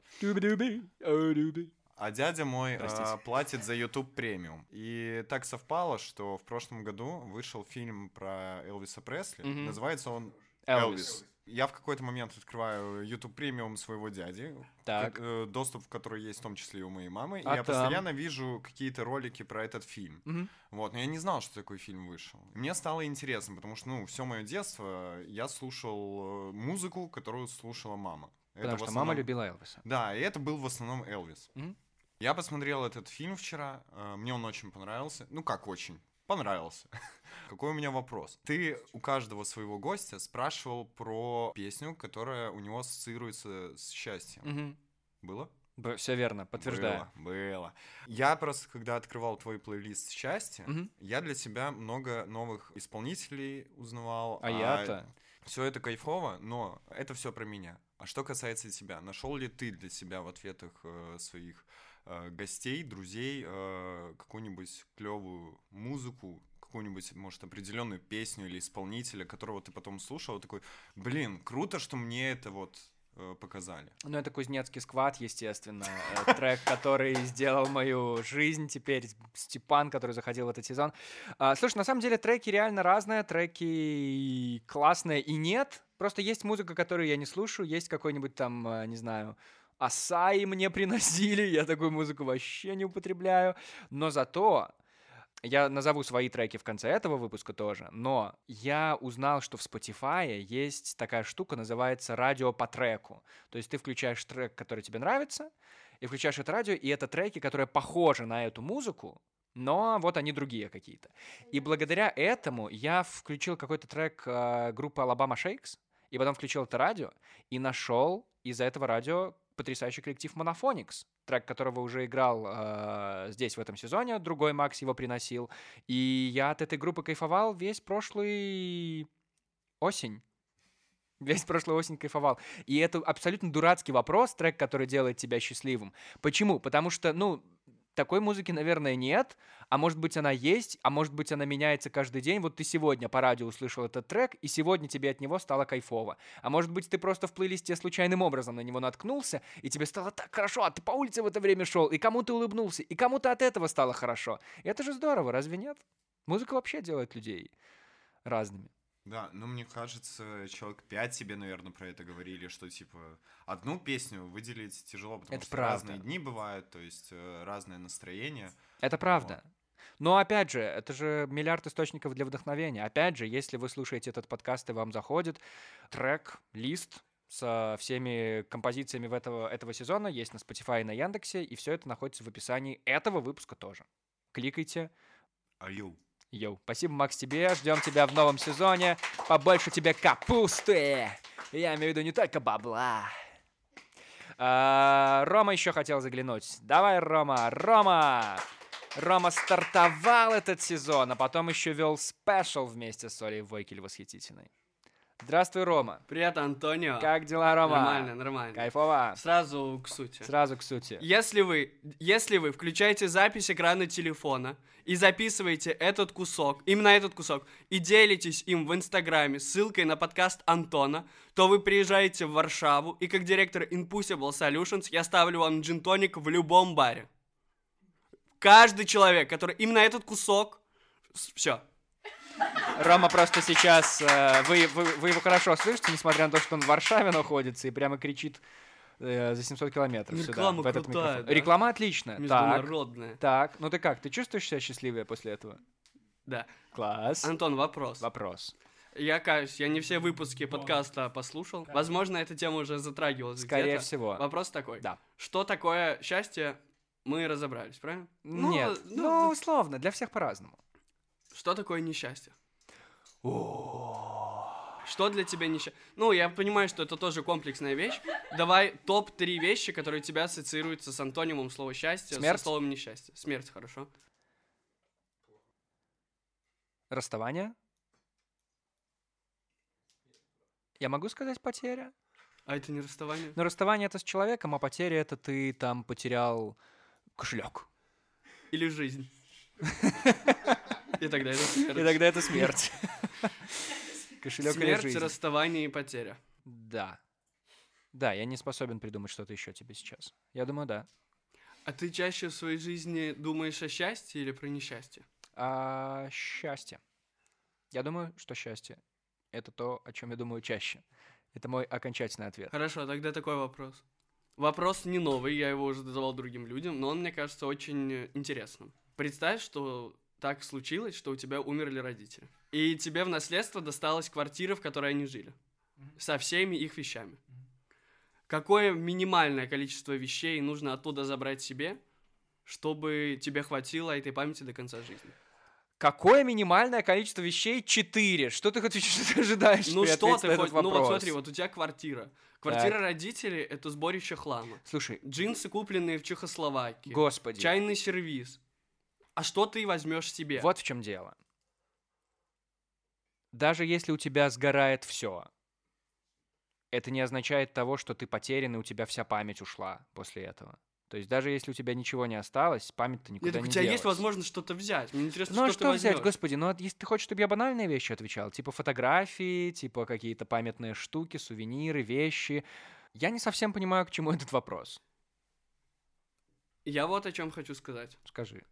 Speaker 10: А дядя мой а, платит за YouTube премиум. И так совпало, что в прошлом году вышел фильм про Элвиса Пресли.
Speaker 1: Мгм.
Speaker 10: Называется он
Speaker 1: Элвис.
Speaker 10: Элвис. Я в какой-то момент открываю YouTube премиум своего дяди,
Speaker 1: Так.
Speaker 10: как, э, доступ в который есть в том числе и у моей мамы.
Speaker 1: А
Speaker 10: и я
Speaker 1: там?
Speaker 10: постоянно вижу какие-то ролики про этот фильм.
Speaker 1: Мгм.
Speaker 10: Вот, но я не знал, что такой фильм вышел. Мне стало интересно, потому что, ну, все мое детство я слушал э, музыку, которую слушала мама. Это
Speaker 1: Потому
Speaker 10: в
Speaker 1: что мама
Speaker 10: основном-
Speaker 1: любила Элвиса.
Speaker 10: Да, и это был в основном Элвис.
Speaker 1: Мгм.
Speaker 10: Я посмотрел этот фильм вчера, э, мне он очень понравился. Ну как очень? Понравился. *laughs* Какой у меня вопрос? Ты у каждого своего гостя спрашивал про песню, которая у него ассоциируется с счастьем.
Speaker 1: Мгм.
Speaker 10: Было?
Speaker 1: Все верно, подтверждаю.
Speaker 10: Было, было. Я просто, когда открывал твой плейлист счастья,
Speaker 1: Мгм.
Speaker 10: я для себя много новых исполнителей узнавал.
Speaker 1: А я-то?
Speaker 10: Все это кайфово, но это все про меня. А что касается тебя, нашел ли ты для себя в ответах э, своих э, гостей, друзей э, какую-нибудь клевую музыку, какую-нибудь, может, определенную песню или исполнителя, которого ты потом слушал, такой, блин, круто, что мне это вот э, показали.
Speaker 1: Ну, это кузнецкий сквад, естественно. Трек, который сделал мою жизнь теперь. Степан, который заходил в этот сезон. А, Слушай, на самом деле треки реально разные. Треки классные и нет. Просто есть музыка, которую я не слушаю. Есть какой-нибудь там, не знаю, Асаи мне приносили. Я такую музыку вообще не употребляю. Но зато я назову свои треки в конце этого выпуска тоже, но я узнал, что в Spotify есть такая штука, называется радио по треку. То есть ты включаешь трек, который тебе нравится, и включаешь это радио, и это треки, которые похожи на эту музыку, но вот они другие какие-то. И благодаря этому я включил какой-то трек э, группы Alabama Shakes, и потом включил это радио, и нашел из-за этого радио потрясающий коллектив Monophonics, трек которого уже играл э, здесь в этом сезоне, другой Макс его приносил. И я от этой группы кайфовал весь прошлый осень. Весь прошлый осень кайфовал. И это абсолютно дурацкий вопрос, трек, который делает тебя счастливым. Почему? Потому что, ну, такой музыки, наверное, нет, а может быть она есть, а может быть она меняется каждый день. Вот ты сегодня по радио услышал этот трек, и сегодня тебе от него стало кайфово. А может быть ты просто в плейлисте случайным образом на него наткнулся, и тебе стало так хорошо, а ты по улице в это время шел, и кому-то улыбнулся, и кому-то от этого стало хорошо. И это же здорово, разве нет? Музыка вообще делает людей разными.
Speaker 10: Да, ну мне кажется, человек пять тебе, наверное, про это говорили, что типа одну песню выделить тяжело, потому
Speaker 1: Это
Speaker 10: что
Speaker 1: правда.
Speaker 10: разные дни бывают, то есть э, разное настроение.
Speaker 1: Это правда. Но опять же, это же миллиард источников для вдохновения. Опять же, если вы слушаете этот подкаст и вам заходит трек, лист со всеми композициями в этого, этого сезона есть на Spotify и на Яндексе, и все это находится в описании этого выпуска тоже. Кликайте.
Speaker 10: Аю.
Speaker 1: Yo, спасибо, Макс, тебе. Ждем тебя в новом сезоне. Побольше тебе капусты. Я имею в виду не только бабла. А, Рома еще хотел заглянуть. Давай, Рома, Рома! Рома стартовал этот сезон, а потом еще вел special вместе с Олей Войкель восхитительной. Здравствуй, Рома.
Speaker 11: Привет, Антонио.
Speaker 1: Как дела, Рома?
Speaker 11: Нормально, нормально.
Speaker 1: Кайфово.
Speaker 11: Сразу к сути.
Speaker 1: Сразу к сути.
Speaker 11: Если вы, если вы включаете запись экрана телефона и записываете этот кусок, именно этот кусок, и делитесь им в Инстаграме ссылкой на подкаст Антона, то вы приезжаете в Варшаву, и как директор Impossible Solutions я ставлю вам джин-тоник в любом баре. Каждый человек, который именно этот кусок, все,
Speaker 1: Рома просто сейчас... э, вы, вы, вы его хорошо слышите, несмотря на то, что он в Варшаве находится и прямо кричит э, за 700 километров сюда,
Speaker 11: Реклама
Speaker 1: в этот
Speaker 11: крутая,
Speaker 1: микрофон.
Speaker 11: да?
Speaker 1: Реклама отличная. Так,
Speaker 11: международная.
Speaker 1: так, ну ты как, ты чувствуешь себя счастливее после этого?
Speaker 11: Да.
Speaker 1: Класс.
Speaker 11: Антон, вопрос.
Speaker 1: Вопрос.
Speaker 11: Я каюсь, я не все выпуски подкаста послушал. Возможно, эта тема уже затрагивалась
Speaker 1: Скорее
Speaker 11: где-то.
Speaker 1: всего.
Speaker 11: Вопрос такой.
Speaker 1: Да.
Speaker 11: Что такое счастье? Мы разобрались, правильно?
Speaker 1: Нет, ну, условно, для всех по-разному.
Speaker 11: Что такое несчастье? Что для тебя несчастье? Ну, я понимаю, что это тоже комплексная вещь. Давай топ-3 вещи, которые у тебя ассоциируются с антонимом слова счастье,
Speaker 1: Смерть?
Speaker 11: со словом несчастье. Смерть, хорошо.
Speaker 1: Расставание. Я могу сказать потеря?
Speaker 11: А это не расставание?
Speaker 1: Но расставание это с человеком, а потеря это ты там потерял кошелек.
Speaker 11: Или жизнь? *laughs* И тогда это смерть.
Speaker 1: И тогда это смерть. *laughs* Кошелек или
Speaker 11: Смерть,
Speaker 1: жизнь.
Speaker 11: расставание и потеря.
Speaker 1: Да. Да, я не способен придумать что-то еще тебе сейчас. Я думаю, да.
Speaker 11: А ты чаще в своей жизни думаешь о счастье или про несчастье?
Speaker 1: А счастье. Я думаю, что счастье — это то, о чем я думаю чаще. Это мой окончательный ответ.
Speaker 11: Хорошо, тогда такой вопрос. Вопрос не новый, я его уже задавал другим людям, но он, мне кажется, очень интересным. Представь, что так случилось, что у тебя умерли родители. И тебе в наследство досталась квартира, в которой они жили. Со всеми их вещами. Какое минимальное количество вещей нужно оттуда забрать себе, чтобы тебе хватило этой памяти до конца жизни?
Speaker 1: Какое минимальное количество вещей? Четыре. Что ты хочешь, что *laughs* ты ожидаешь?
Speaker 11: Ну что ты хоть... Ну вот смотри, вот у тебя квартира. Квартира родителей — это сборище хлама.
Speaker 1: Слушай,
Speaker 11: Джинсы, купленные в Чехословакии.
Speaker 1: господи.
Speaker 11: Чайный сервиз. А что ты возьмешь себе?
Speaker 1: Вот в чем дело. Даже если у тебя сгорает все, это не означает того, что ты потерян и у тебя вся память ушла после этого. То есть даже если у тебя ничего не осталось, память-то
Speaker 11: Нет,
Speaker 1: никуда
Speaker 11: так
Speaker 1: не
Speaker 11: у тебя есть
Speaker 1: делась.
Speaker 11: возможность что-то взять. Мне интересно,
Speaker 1: Ну а
Speaker 11: что,
Speaker 1: что
Speaker 11: ты
Speaker 1: взять,
Speaker 11: возьмешь.
Speaker 1: господи? Ну, а если ты хочешь, чтобы я банальные вещи отвечал, типа фотографии, типа какие-то памятные штуки, сувениры, вещи. Я не совсем понимаю, к чему этот вопрос.
Speaker 11: Я вот о чем хочу сказать.
Speaker 1: Скажи.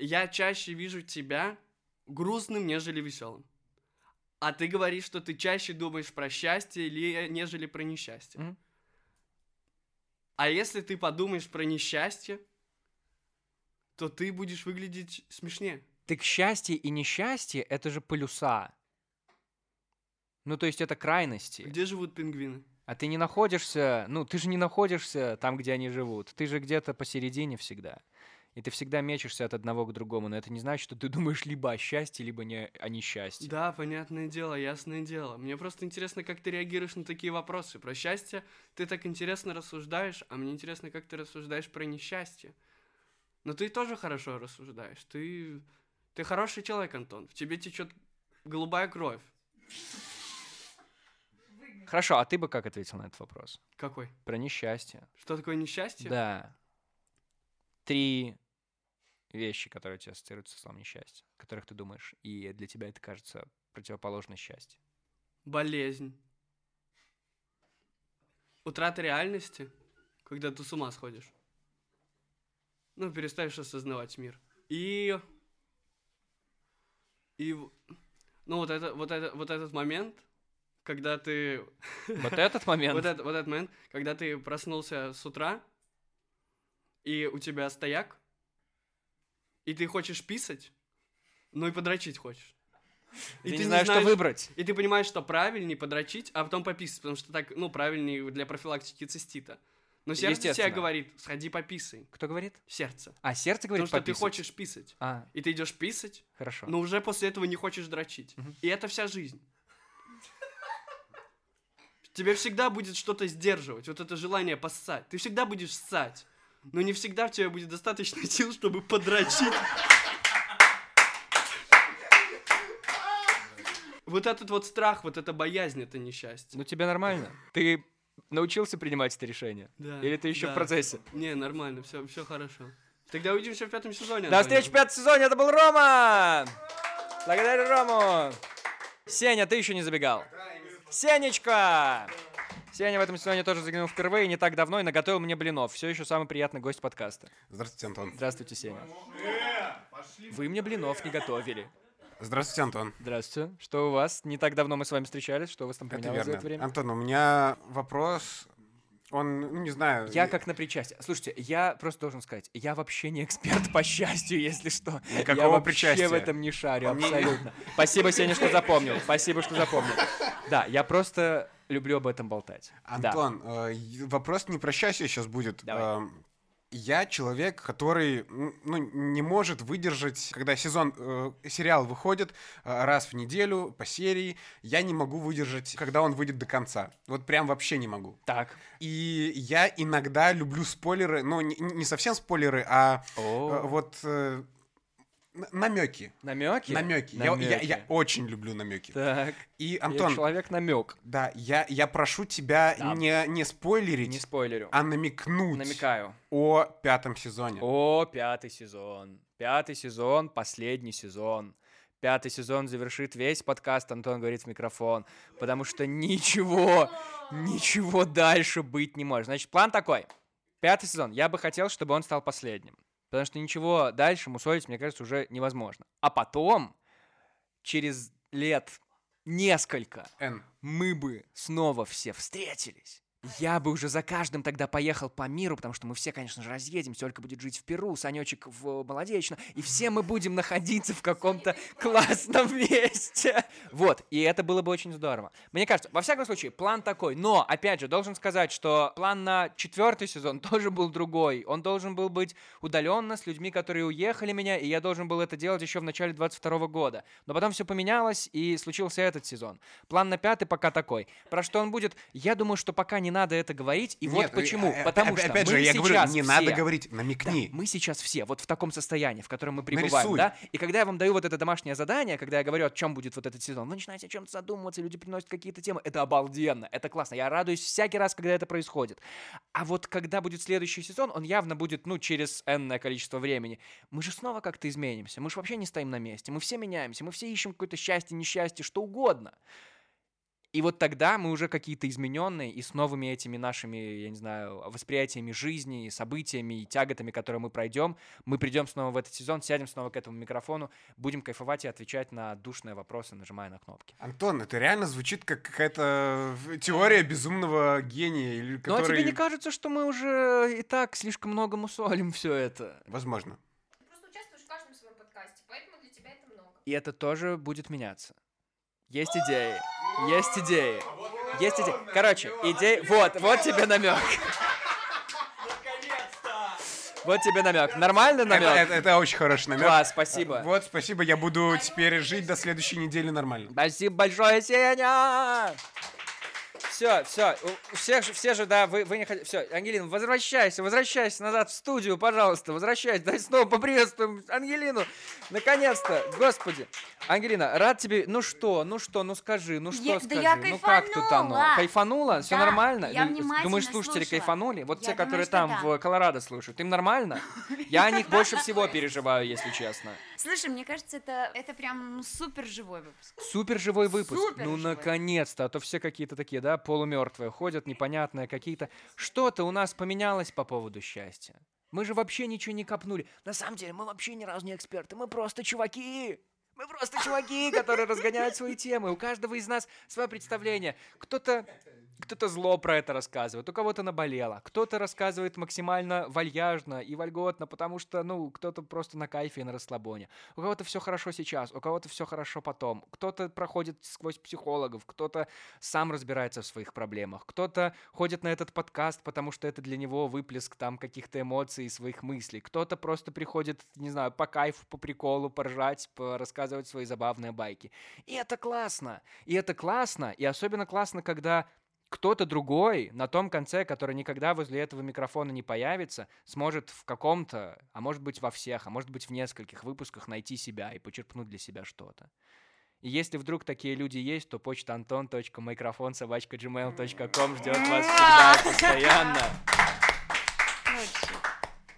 Speaker 11: Я чаще вижу тебя грустным, нежели веселым. А ты говоришь, что ты чаще думаешь про счастье, или, нежели про несчастье.
Speaker 1: Мгм.
Speaker 11: А если ты подумаешь про несчастье, то ты будешь выглядеть смешнее.
Speaker 1: Так счастье и несчастье — это же полюса. Ну, то есть это крайности.
Speaker 11: Где живут пингвины?
Speaker 1: А ты не находишься, ну, ты же не находишься там, где они живут. Ты же где-то посередине всегда. И ты всегда мечешься от одного к другому. Но это не значит, что ты *laughs* думаешь либо о счастье, либо не о несчастье.
Speaker 11: Да, понятное дело, ясное дело. Мне просто интересно, как ты реагируешь на такие вопросы. Про счастье ты так интересно рассуждаешь, а мне интересно, как ты рассуждаешь про несчастье. Но ты тоже хорошо рассуждаешь. Ты, ты хороший человек, Антон. В тебе течет голубая кровь.
Speaker 1: Хорошо, а ты бы как ответил на этот вопрос?
Speaker 11: Какой?
Speaker 1: Про несчастье.
Speaker 11: Что такое несчастье?
Speaker 1: Да. Три вещи, которые у тебя ассоциируются с словом несчастье, о которых ты думаешь, и для тебя это кажется противоположно счастью.
Speaker 11: Болезнь. Утрата реальности, когда ты с ума сходишь. Ну, перестаешь осознавать мир. И... И... Ну, вот, это, вот, это, вот этот момент, когда ты...
Speaker 1: Вот этот момент. *laughs*
Speaker 11: Вот этот момент, когда ты проснулся с утра, и у тебя стояк, и ты хочешь писать, но и подрочить хочешь.
Speaker 1: Ты не знаешь, что выбрать.
Speaker 11: И ты понимаешь, что правильнее подрочить, а потом пописать, потому что так, ну, правильнее для профилактики цистита. Но сердце тебе говорит, сходи пописай.
Speaker 1: Кто говорит?
Speaker 11: Сердце.
Speaker 1: А, сердце говорит
Speaker 11: Потому что ты хочешь писать.
Speaker 1: А,
Speaker 11: И ты идешь писать,
Speaker 1: хорошо.
Speaker 11: но уже после этого не хочешь дрочить. И это вся жизнь. Тебе всегда будет что-то сдерживать, вот это желание поссать. Ты всегда будешь ссать, но не всегда в тебе будет достаточно *laughs* сил, чтобы подрочить. Вот этот вот страх, вот эта боязнь, это несчастье.
Speaker 1: Ну тебе нормально? Ты научился принимать это решение?
Speaker 11: Да,
Speaker 1: Или ты еще
Speaker 11: да.
Speaker 1: в процессе?
Speaker 11: Не, нормально, все, все хорошо. Тогда увидимся в пятом сезоне.
Speaker 1: До встречи в пятом сезоне, это был Рома! Благодарю Рому! Сеня, ты еще не забегал. Сенечка! Сеня в этом сезоне тоже заглянул впервые, не так давно, и наготовил мне блинов. Все еще самый приятный гость подкаста.
Speaker 8: Здравствуйте, Антон.
Speaker 1: Здравствуйте, Сеня. Вы мне блинов не готовили.
Speaker 8: Здравствуйте, Антон.
Speaker 1: Здравствуйте. Что у вас? Не так давно мы с вами встречались. Что у вас там
Speaker 8: Это
Speaker 1: поменялось за
Speaker 8: верно.
Speaker 1: это время?
Speaker 8: Антон, у меня вопрос
Speaker 12: Он, ну, не знаю...
Speaker 1: Я как на причастие. Слушайте, я просто должен сказать, я вообще не эксперт по счастью, если что. я
Speaker 12: Никакого
Speaker 1: вообще
Speaker 12: причастия.
Speaker 1: в этом не шарю, абсолютно. Спасибо, Сеня, что запомнил. Спасибо, что запомнил. Да, я просто люблю об этом болтать. Да.
Speaker 12: Антон, э, и- вопрос не про счастье сейчас будет.
Speaker 1: Давай.
Speaker 12: Эм, Я человек, который ну, не может выдержать, когда сезон, э, сериал выходит э, раз в неделю по серии, я не могу выдержать, когда он выйдет до конца. Вот прям вообще не могу.
Speaker 1: Так.
Speaker 12: И я иногда люблю спойлеры, ну не, не совсем спойлеры, а э, вот намеки.
Speaker 1: намеки?
Speaker 12: Намеки. Я, я- я очень люблю намеки.
Speaker 1: Так,
Speaker 12: И
Speaker 1: я
Speaker 12: Антон,
Speaker 1: человек намек.
Speaker 12: да, я, я прошу тебя
Speaker 1: Да.
Speaker 12: не, не спойлерить,
Speaker 1: Не спойлерю.
Speaker 12: а намекнуть
Speaker 1: Намекаю.
Speaker 12: о пятом сезоне.
Speaker 1: О, пятый сезон. Пятый сезон, последний сезон. Пятый сезон завершит весь подкаст, Антон говорит в микрофон, потому что ничего, ничего дальше быть не может. Значит, план такой. Пятый сезон. Я бы хотел, чтобы он стал последним. Потому что ничего дальше мусолить, мне кажется, уже невозможно. А потом, через лет несколько,
Speaker 12: Н.
Speaker 1: мы бы снова все встретились. Я бы уже за каждым тогда поехал по миру, потому что мы все, конечно же, разъедемся. Ольга будет жить в Перу, Санечек в Молодечно, и все мы будем находиться в каком-то классном месте. Вот, и это было бы очень здорово. Мне кажется, во всяком случае, план такой. Но, опять же, должен сказать, что план на четвертый сезон *laughs* тоже был другой. Он должен был быть удаленно с людьми, которые уехали меня, и я должен был это делать еще в начале 22 года. Но потом все поменялось, и случился этот сезон. План на пятый пока такой. Про что он будет, я думаю, что пока не надо это говорить. И вот
Speaker 12: Нет,
Speaker 1: почему.
Speaker 12: э, э,
Speaker 1: Потому
Speaker 12: опять-
Speaker 1: что
Speaker 12: опять
Speaker 1: мы
Speaker 12: же, я
Speaker 1: сейчас
Speaker 12: говорю, не надо
Speaker 1: все-
Speaker 12: говорить,
Speaker 1: да,
Speaker 12: намекни.
Speaker 1: мы сейчас все вот в таком состоянии, в котором мы пребываем,
Speaker 12: Нарисуй.
Speaker 1: да? И когда я вам даю вот это домашнее задание, когда я говорю, о чем будет вот этот сезон, вы начинаете о чем-то задумываться, люди приносят какие-то темы. Это обалденно, это классно. Я радуюсь всякий раз, когда это происходит. А вот когда будет следующий сезон, он явно будет, ну, через энное количество времени. Мы же снова как-то изменимся. Мы же вообще не стоим на месте. Мы все меняемся. Мы все ищем какое-то счастье, несчастье, что угодно. И вот тогда мы уже какие-то измененные и с новыми этими нашими, я не знаю, восприятиями жизни, и событиями и тяготами, которые мы пройдем, мы придем снова в этот сезон, сядем снова к этому микрофону, будем кайфовать и отвечать на душные вопросы, нажимая на кнопки.
Speaker 12: Антон, это реально звучит как какая-то в- теория безумного гения, или
Speaker 1: Ну а
Speaker 12: который...
Speaker 1: тебе не кажется, что мы уже и так слишком много мусолим все это?
Speaker 12: Возможно.
Speaker 7: Ты просто участвуешь в каждом своем подкасте, поэтому для тебя это много.
Speaker 1: И это тоже будет меняться. Есть идеи. Есть идеи. Есть идеи. Короче, идеи... Вот, вот тебе намек. Вот тебе намек. Нормальный
Speaker 12: Это,
Speaker 1: намек?
Speaker 12: это- это очень хороший намек.
Speaker 1: Класс, спасибо.
Speaker 12: Вот, спасибо, я буду теперь жить до следующей недели нормально.
Speaker 1: Спасибо большое, Сеня! Все, все, все, же- все же, да, вы, вы не хотите... Все, Ангелина, возвращайся, возвращайся назад в студию, пожалуйста, возвращайся. Дай снова поприветствуем Ангелину. Наконец-то, господи. Ангелина, рад тебе... Ну что, ну что, ну скажи, ну что
Speaker 4: Я- да
Speaker 1: скажи?
Speaker 4: я
Speaker 1: ну как тут оно?
Speaker 4: кайфанула.
Speaker 1: Все
Speaker 4: Да,
Speaker 1: нормально?
Speaker 4: я
Speaker 1: Думаешь, слушатели
Speaker 4: слушала.
Speaker 1: кайфанули? Вот
Speaker 4: Я
Speaker 1: те,
Speaker 4: думаю,
Speaker 1: которые там
Speaker 4: да.
Speaker 1: в Колорадо слушают, им нормально? *laughs* Я о них больше всего переживаю, если честно.
Speaker 4: Слушай, мне кажется, это, это прям супер живой выпуск.
Speaker 1: Супер живой выпуск. Ну, наконец-то. А то все какие-то такие, да, полумертвые ходят, непонятные какие-то. Что-то у нас поменялось по поводу счастья. Мы же вообще ничего не копнули. На самом деле, мы вообще ни разу не эксперты. Мы просто чуваки. Мы просто чуваки, которые разгоняют свои темы. У каждого из нас свое представление. Кто-то кто-то зло про это рассказывает, у кого-то наболело, кто-то рассказывает максимально вальяжно и вольготно, потому что, ну, кто-то просто на кайфе и на расслабоне. У кого-то все хорошо сейчас, у кого-то все хорошо потом. Кто-то проходит сквозь психологов, кто-то сам разбирается в своих проблемах, кто-то ходит на этот подкаст, потому что это для него выплеск там каких-то эмоций и своих мыслей. Кто-то просто приходит, не знаю, по кайфу, по приколу, поржать, рассказывать свои забавные байки. И это классно. И это классно. И особенно классно, когда кто-то другой на том конце, который никогда возле этого микрофона не появится, сможет в каком-то, а может быть во всех, а может быть в нескольких выпусках найти себя и почерпнуть для себя что-то. И если вдруг такие люди есть, то почта антон.микрофон ждет вас всегда и постоянно.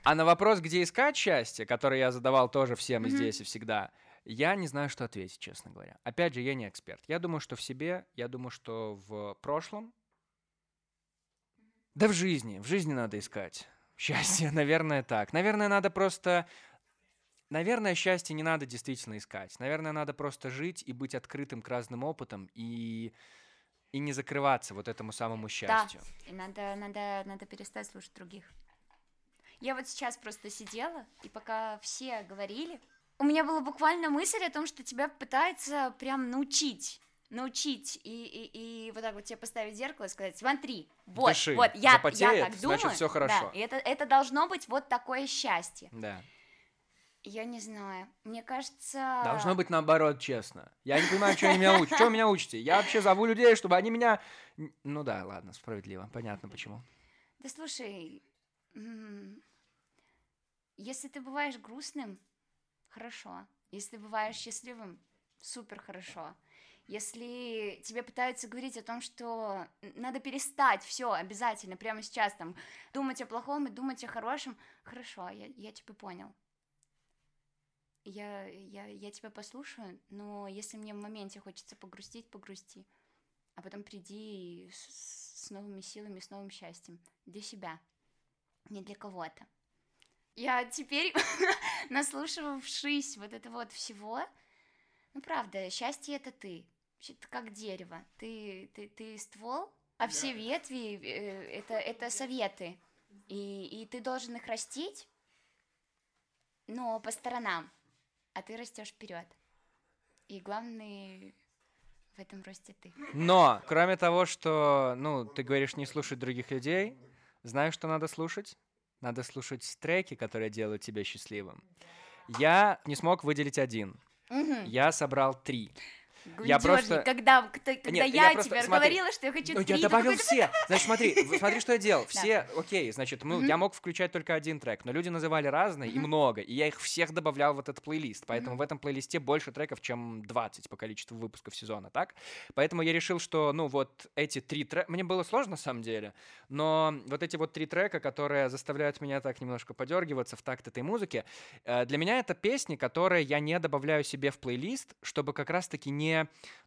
Speaker 1: А на вопрос, где искать счастье, который я задавал тоже всем и здесь и всегда, я не знаю, что ответить, честно говоря. Опять же, я не эксперт. Я думаю, что в себе, я думаю, что в прошлом, да в жизни, в жизни надо искать *laughs* счастье, наверное, так. Наверное, надо просто... Наверное, счастье не надо действительно искать. Наверное, надо просто жить и быть открытым к разным опытам и и не закрываться вот этому самому счастью.
Speaker 4: Да, и надо, надо, надо перестать слушать других. Я вот сейчас просто сидела, и пока все говорили, у меня была буквально мысль о том, что тебя пытается прям научить научить и, и, и вот так вот тебе поставить зеркало и сказать, смотри, вот,
Speaker 1: Дыши.
Speaker 4: вот, я, я так думаю.
Speaker 1: значит, всё хорошо.
Speaker 4: Да, и это, это должно быть вот такое счастье.
Speaker 1: Да.
Speaker 4: Я не знаю, мне кажется...
Speaker 1: Должно быть наоборот, честно. Я не понимаю, что меня учат. Что меня учите? Я вообще зову людей, чтобы они меня... Ну да, ладно, справедливо. Понятно, почему.
Speaker 4: Да слушай, если ты бываешь грустным, хорошо. Если ты бываешь счастливым, супер хорошо. Если тебе пытаются говорить о том, что надо перестать все обязательно прямо сейчас там думать о плохом и думать о хорошем, хорошо, я, я тебя понял. Я, я, я тебя послушаю, но если мне в моменте хочется погрустить, погрусти. А потом приди с, с новыми силами, с новым счастьем. Для себя, не для кого-то. Я теперь, *laughs* наслушавшись вот это вот всего, ну правда, счастье это ты. Ты как дерево. Ты, ты, ты ствол, а все ветви э, это, это советы. И, и ты должен их растить, но по сторонам. А ты растешь вперед. И главный в этом росте ты.
Speaker 1: Но, кроме того, что, ну, ты говоришь не слушать других людей, знаешь, что надо слушать? Надо слушать треки, которые делают тебя счастливым. Я не смог выделить один.
Speaker 4: Мгм.
Speaker 1: Я собрал три. Я просто...
Speaker 4: когда, когда
Speaker 1: Нет,
Speaker 4: я,
Speaker 1: просто-
Speaker 4: тебе
Speaker 1: смотри.
Speaker 4: говорила, что я хочу
Speaker 1: Ну,
Speaker 4: три,
Speaker 1: я добавил все. Значит, смотри, *laughs* смотри, что я делал. Все, окей, значит, мы, я мог включать только один трек, но люди называли разные и много, и я их всех добавлял в этот плейлист, поэтому в этом плейлисте больше треков, чем 20 по количеству выпусков сезона, так? Поэтому я решил, что, ну, вот эти три трека... Мне было сложно, на самом деле, но вот эти вот три трека, которые заставляют меня так немножко подергиваться в такт этой музыки, э, для меня это песни, которые я не добавляю себе в плейлист, чтобы как раз-таки не...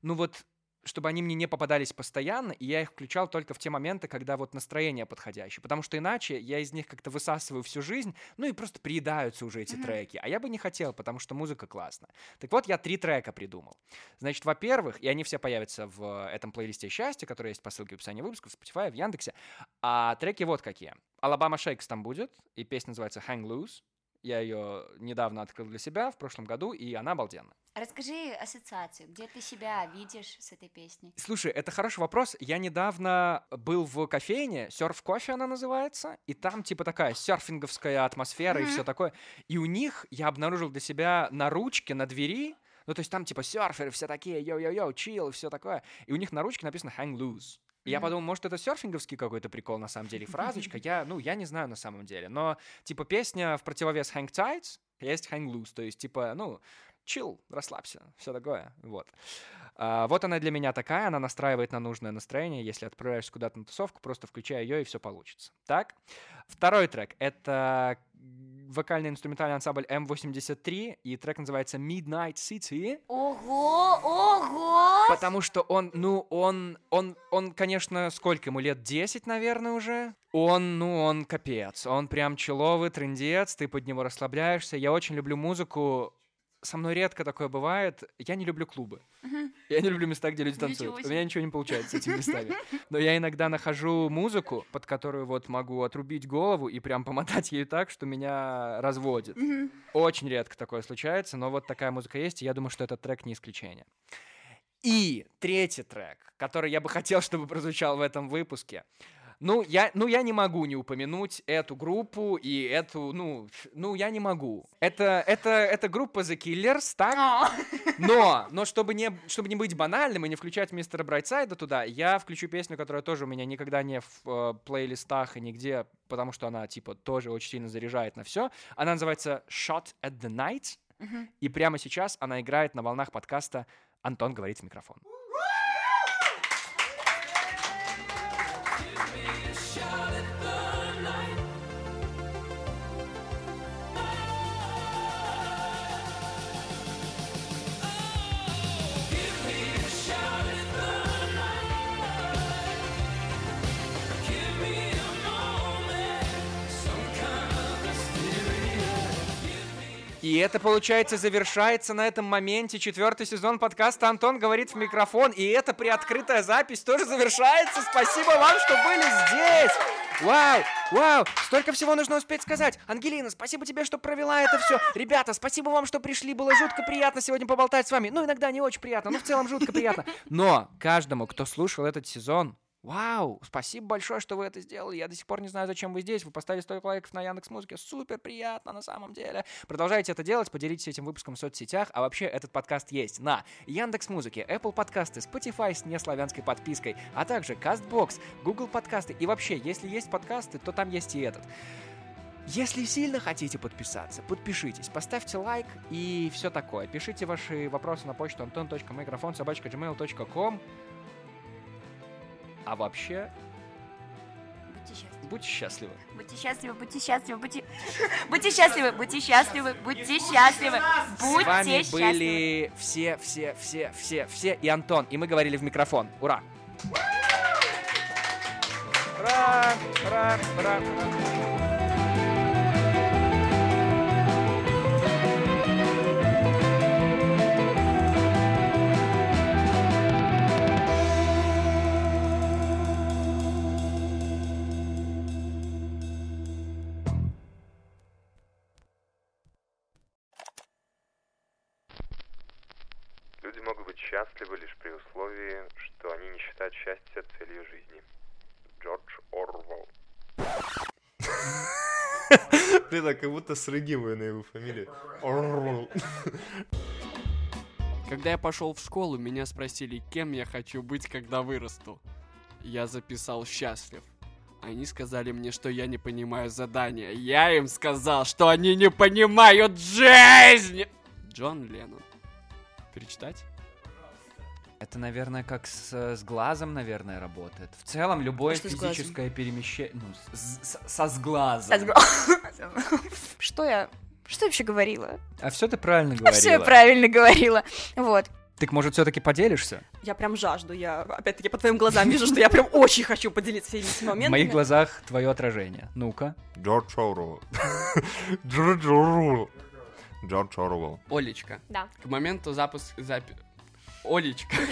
Speaker 1: Ну, вот чтобы они мне не попадались постоянно, и я их включал только в те моменты, когда вот настроение подходящее. Потому что иначе я из них как-то высасываю всю жизнь, ну и просто приедаются уже эти
Speaker 13: Мгм.
Speaker 1: треки. А я бы не хотел, потому что музыка классная. Так вот, я три трека придумал. Значит, во-первых, и они все появятся в этом плейлисте «Счастье», который есть по ссылке в описании выпуска, в Spotify, в Яндексе. А треки вот какие. «Алабама Шейкс» там будет, и песня называется «Hang Loose». Я ее недавно открыл для себя в прошлом году, и она обалденная.
Speaker 4: Расскажи ассоциацию, где ты себя видишь с этой песней?
Speaker 1: Слушай, это хороший вопрос. Я недавно был в кофейне, серф кофе она называется, и там типа такая серфинговская атмосфера и
Speaker 13: Мгм.
Speaker 1: все такое. И у них я обнаружил для себя на ручке, на двери, ну то есть там типа серферы все такие, йо-йо-йо, чил, все такое. И у них на ручке написано hang loose. И я подумал, может, это серфинговский какой-то прикол на самом деле, фразочка. Я, ну, я не знаю на самом деле. Но, типа, песня в противовес hang tight есть hang loose. То есть, типа, ну, chill, расслабься, все такое. Вот. А, вот она для меня такая, она настраивает на нужное настроение. Если отправляешься куда-то на тусовку, просто включай ее, и все получится. Так. Второй трек — это вокальный инструментальный ансамбль M83, и трек называется Midnight City.
Speaker 4: Ого, ого!
Speaker 1: Потому что он, ну, он, он, он, конечно, сколько ему лет? 10, наверное, уже? Он, ну, он капец. Он прям человый трендец, ты под него расслабляешься. Я очень люблю музыку. Со мной редко такое бывает. Я не люблю клубы. Я не люблю места, где люди танцуют. У меня ничего не получается с этими местами. Но я иногда нахожу музыку, под которую вот могу отрубить голову и прям помотать ею так, что меня разводит. Очень редко такое случается, но вот такая музыка есть, и я думаю, что этот трек не исключение. И третий трек, который я бы хотел, чтобы прозвучал в этом выпуске. Ну я, ну, я не могу не упомянуть эту группу и эту, ну, ну, я не могу. Это, это, это группа The Killers, так? Но, но чтобы не, чтобы не быть банальным и не включать мистера Брайтсайда туда, я включу песню, которая тоже у меня никогда не в э, плейлистах и нигде, потому что она, типа, тоже очень сильно заряжает на все. Она называется Shot at the Night.
Speaker 13: Мгм.
Speaker 1: И прямо сейчас она играет на волнах подкаста «Антон говорит в микрофон». И это, получается, завершается на этом моменте четвертый сезон подкаста «Антон говорит в микрофон». И эта приоткрытая запись тоже завершается. Спасибо вам, что были здесь. Вау, вау, столько всего нужно успеть сказать. Ангелина, спасибо тебе, что провела это все. Ребята, спасибо вам, что пришли. Было жутко приятно сегодня поболтать с вами. Ну, иногда не очень приятно, но в целом жутко приятно. Но каждому, кто слушал этот сезон, Вау, спасибо большое, что вы это сделали. Я до сих пор не знаю, зачем вы здесь. Вы поставили столько лайков на Яндекс Музыке. Супер приятно на самом деле. Продолжайте это делать, поделитесь этим выпуском в соцсетях. А вообще этот подкаст есть на Яндекс Музыке, Apple подкасты, Spotify с неславянской подпиской, а также CastBox, Google подкасты. И вообще, если есть подкасты, то там есть и этот. Если сильно хотите подписаться, подпишитесь, поставьте лайк и все такое. Пишите ваши вопросы на почту anton.microphone.gmail.com А вообще,
Speaker 4: Будьте счастливы.
Speaker 1: будьте счастливы.
Speaker 4: Будьте счастливы, будьте счастливы, будьте... Будьте счастливы, будьте счастливы, будьте счастливы,
Speaker 1: С
Speaker 4: будьте
Speaker 1: вами
Speaker 4: счастливы.
Speaker 1: были все, все, все, все, все и Антон. И мы говорили в микрофон. Ура! Ура! Ура! Ура! ура.
Speaker 6: Будто срыгиваю на его. Орвелл.
Speaker 11: Когда я пошел в школу, меня спросили, кем я хочу быть, когда вырасту. Я записал «счастлив». Они сказали мне, что я не понимаю задания. Я им сказал, что они не понимают жизнь! Джон Леннон. Перечитать?
Speaker 1: Это, наверное, как с, с глазом, наверное, работает. В целом, любое
Speaker 7: А
Speaker 1: физическое перемещение... Ну, с- с- со сглазом.
Speaker 4: Со сгла- *laughs* Что я... Что я вообще говорила?
Speaker 1: А все ты правильно
Speaker 4: А
Speaker 1: говорила.
Speaker 4: все я правильно говорила. Вот.
Speaker 1: Так, может, все-таки поделишься?
Speaker 14: Я прям жажду, я опять-таки по твоим глазам вижу, что я прям очень хочу поделиться всеми этими
Speaker 1: В
Speaker 14: моментами.
Speaker 1: моих глазах твое отражение. Ну-ка.
Speaker 8: Джордж Орвелл. *laughs* Джордж Орвелл.
Speaker 11: Олечка.
Speaker 7: Да.
Speaker 11: К моменту запуска... Запи... Олечка. *laughs*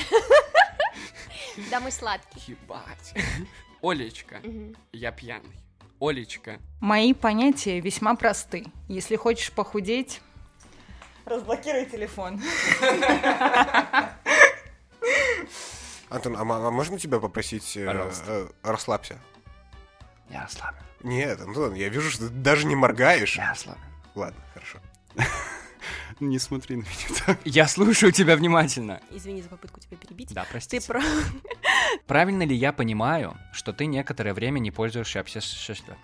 Speaker 7: Да, мы сладкие.
Speaker 11: Ебать. Олечка. Я пьяный. Олечка.
Speaker 15: Мои понятия весьма просты. Если хочешь похудеть,
Speaker 14: Разблокируй телефон. *laughs*
Speaker 12: Антон, а, а можно тебя попросить э, э, расслабься?
Speaker 1: Я расслаблен.
Speaker 12: Нет, Антон, я вижу, что ты даже не моргаешь.
Speaker 1: Я расслаблен.
Speaker 12: Ладно, хорошо. *laughs* Не смотри на меня *laughs* так.
Speaker 1: Я слушаю тебя внимательно.
Speaker 14: Извини за попытку тебя перебить.
Speaker 1: Да,
Speaker 14: Ты
Speaker 1: простите.
Speaker 14: про... *laughs*
Speaker 1: Правильно ли я понимаю, что ты некоторое время не пользуешься общественным...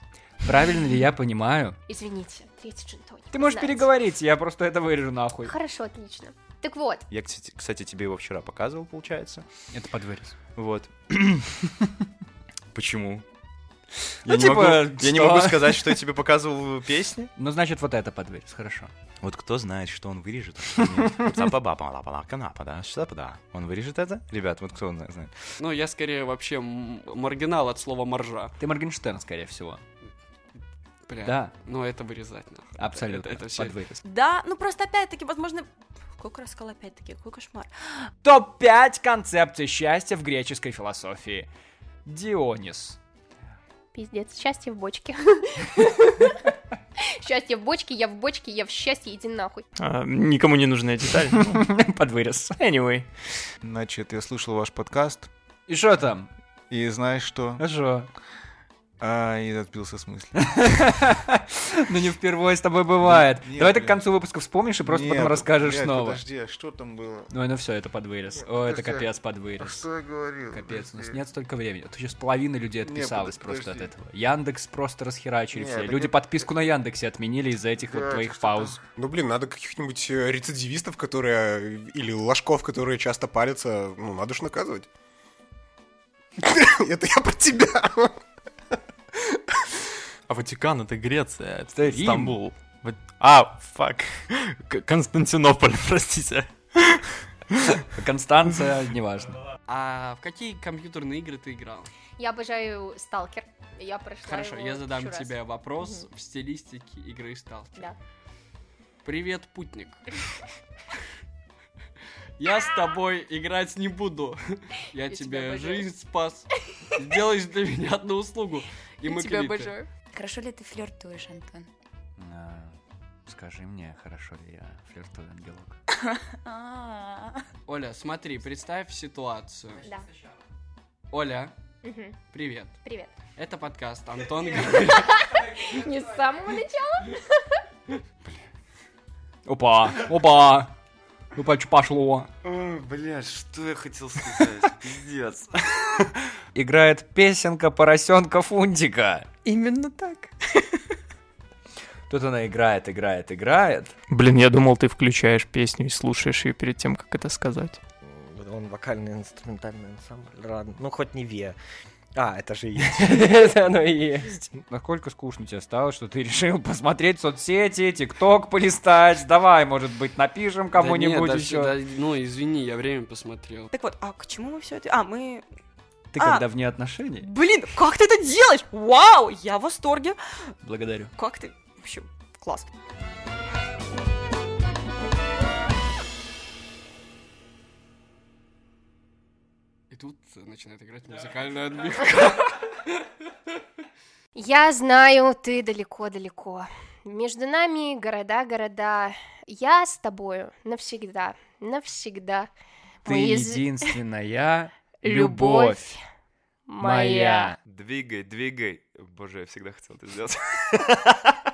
Speaker 1: Правильно ли я понимаю?
Speaker 7: Извините, третий джин-тоник.
Speaker 1: Ты можешь
Speaker 7: Знаете.
Speaker 1: переговорить, я просто это вырежу нахуй.
Speaker 7: Хорошо, отлично. Так вот,
Speaker 9: Я, кстати, кстати, тебе его вчера показывал, получается.
Speaker 1: Это под вырез.
Speaker 9: Вот. *clears throat* Почему?
Speaker 1: Ну,
Speaker 9: Я, не
Speaker 1: типа,
Speaker 9: могу, я не могу сказать, что я тебе показывал песни.
Speaker 1: Ну, значит, вот это под вырез, хорошо.
Speaker 9: Вот кто знает, что он вырежет, а что. Цапа-бапа-лапа-лапа-напа, да? Что-то Он вырежет это? Ребят, вот кто знает?
Speaker 11: Ну, я скорее вообще маргинал от слова моржа.
Speaker 1: Ты Моргенштерн, скорее всего.
Speaker 11: Бля.
Speaker 1: Да.
Speaker 11: Ну, это вырезать нахуй.
Speaker 1: Абсолютно.
Speaker 11: Это, это все.
Speaker 1: Под вырез.
Speaker 14: Да, ну просто опять-таки, возможно... Сколько раз сказала опять-таки? Какой кошмар.
Speaker 1: Топ-5 концепций счастья в греческой философии. Дионис.
Speaker 7: Пиздец, счастье в бочке. *laughs* Счастье в бочке, я в бочке, я в счастье, иди нахуй.
Speaker 9: А, никому не нужная деталь. *laughs*
Speaker 1: Под вырез. Anyway.
Speaker 8: Значит, я слышал ваш подкаст,
Speaker 1: И что там?
Speaker 8: и знаешь что?
Speaker 1: А что?
Speaker 8: А, и отбился с мысли. *laughs*
Speaker 1: Ну не впервые с тобой бывает. Давай ты к концу выпуска вспомнишь и просто потом расскажешь снова.
Speaker 8: Подожди, а что там было?
Speaker 1: Ну, ну все, это под вырез. О, это
Speaker 8: подожди,
Speaker 1: капец под
Speaker 8: А что я говорил?
Speaker 1: Капец, у нас нет столько времени. Тут сейчас половина людей отписалась просто от этого. Яндекс просто расхерачили все. Люди подписку на Яндексе отменили из-за этих вот твоих пауз.
Speaker 12: Ну, блин, надо каких-нибудь э, рецидивистов, которые... Или ложков, которые часто палятся, ну, надо ж наказывать. *laughs* Это я про тебя.
Speaker 9: А Ватикан это Греция,
Speaker 1: Это Рим.
Speaker 9: Стамбул. Вот- А, фак. Константинополь, *laughs* простите.
Speaker 1: Констанция, неважно.
Speaker 11: А в какие компьютерные игры ты играл?
Speaker 7: Я обожаю Сталкер. Я прошла
Speaker 11: Хорошо,
Speaker 7: его
Speaker 11: я задам
Speaker 7: тысячу раз.
Speaker 11: тебе вопрос
Speaker 7: Мгм.
Speaker 11: в стилистике игры Сталкер.
Speaker 7: Да.
Speaker 11: Привет, путник. *laughs* Я с тобой играть не буду. *laughs* Я тебе жизнь спас. Сделаешь для меня одну услугу. И
Speaker 7: Я
Speaker 11: мы
Speaker 7: тебя
Speaker 11: квиты.
Speaker 7: обожаю.
Speaker 4: Хорошо ли ты флиртуешь, Антон?
Speaker 1: А, Скажи мне, хорошо ли я флиртую, ангелок? *laughs*
Speaker 11: Оля, смотри, представь ситуацию.
Speaker 7: Да.
Speaker 11: Оля, привет.
Speaker 7: Привет.
Speaker 11: Это подкаст Антон *laughs* говорит.
Speaker 7: Не с самого начала?
Speaker 1: Опа, опа, опа, что пошло?
Speaker 3: Блядь, что я хотел сказать? Пиздец.
Speaker 1: Играет песенка поросенка Фунтика.
Speaker 14: Именно так.
Speaker 1: Тут она играет, играет, играет.
Speaker 6: Блин, я думал, ты включаешь песню и слушаешь ее перед тем, как это сказать.
Speaker 16: Он вокальный инструментальный ансамбль. Ладно. Ну, хоть не Ве. А, это же и есть. *laughs*
Speaker 1: Это оно и есть. Насколько скучно тебе стало, что ты решил посмотреть соцсети, тикток полистать? Давай, может быть, напишем кому-нибудь еще.
Speaker 11: ну, извини, я время посмотрел.
Speaker 14: Так вот, а к чему мы все это? А, мы...
Speaker 1: Ты
Speaker 14: А,
Speaker 1: когда вне отношений?
Speaker 14: Блин, как ты это делаешь? Вау, я в восторге.
Speaker 1: Благодарю.
Speaker 14: Как ты? Вообще, класс.
Speaker 11: И тут начинает играть музыкальная отбивка. *laughs*
Speaker 7: Я знаю, ты далеко-далеко. Между нами города-города. Я с тобою навсегда, навсегда.
Speaker 1: Ты
Speaker 7: Мы
Speaker 1: единственная любовь
Speaker 7: моя.
Speaker 13: Двигай, двигай. Боже, я всегда хотел это сделать. *laughs*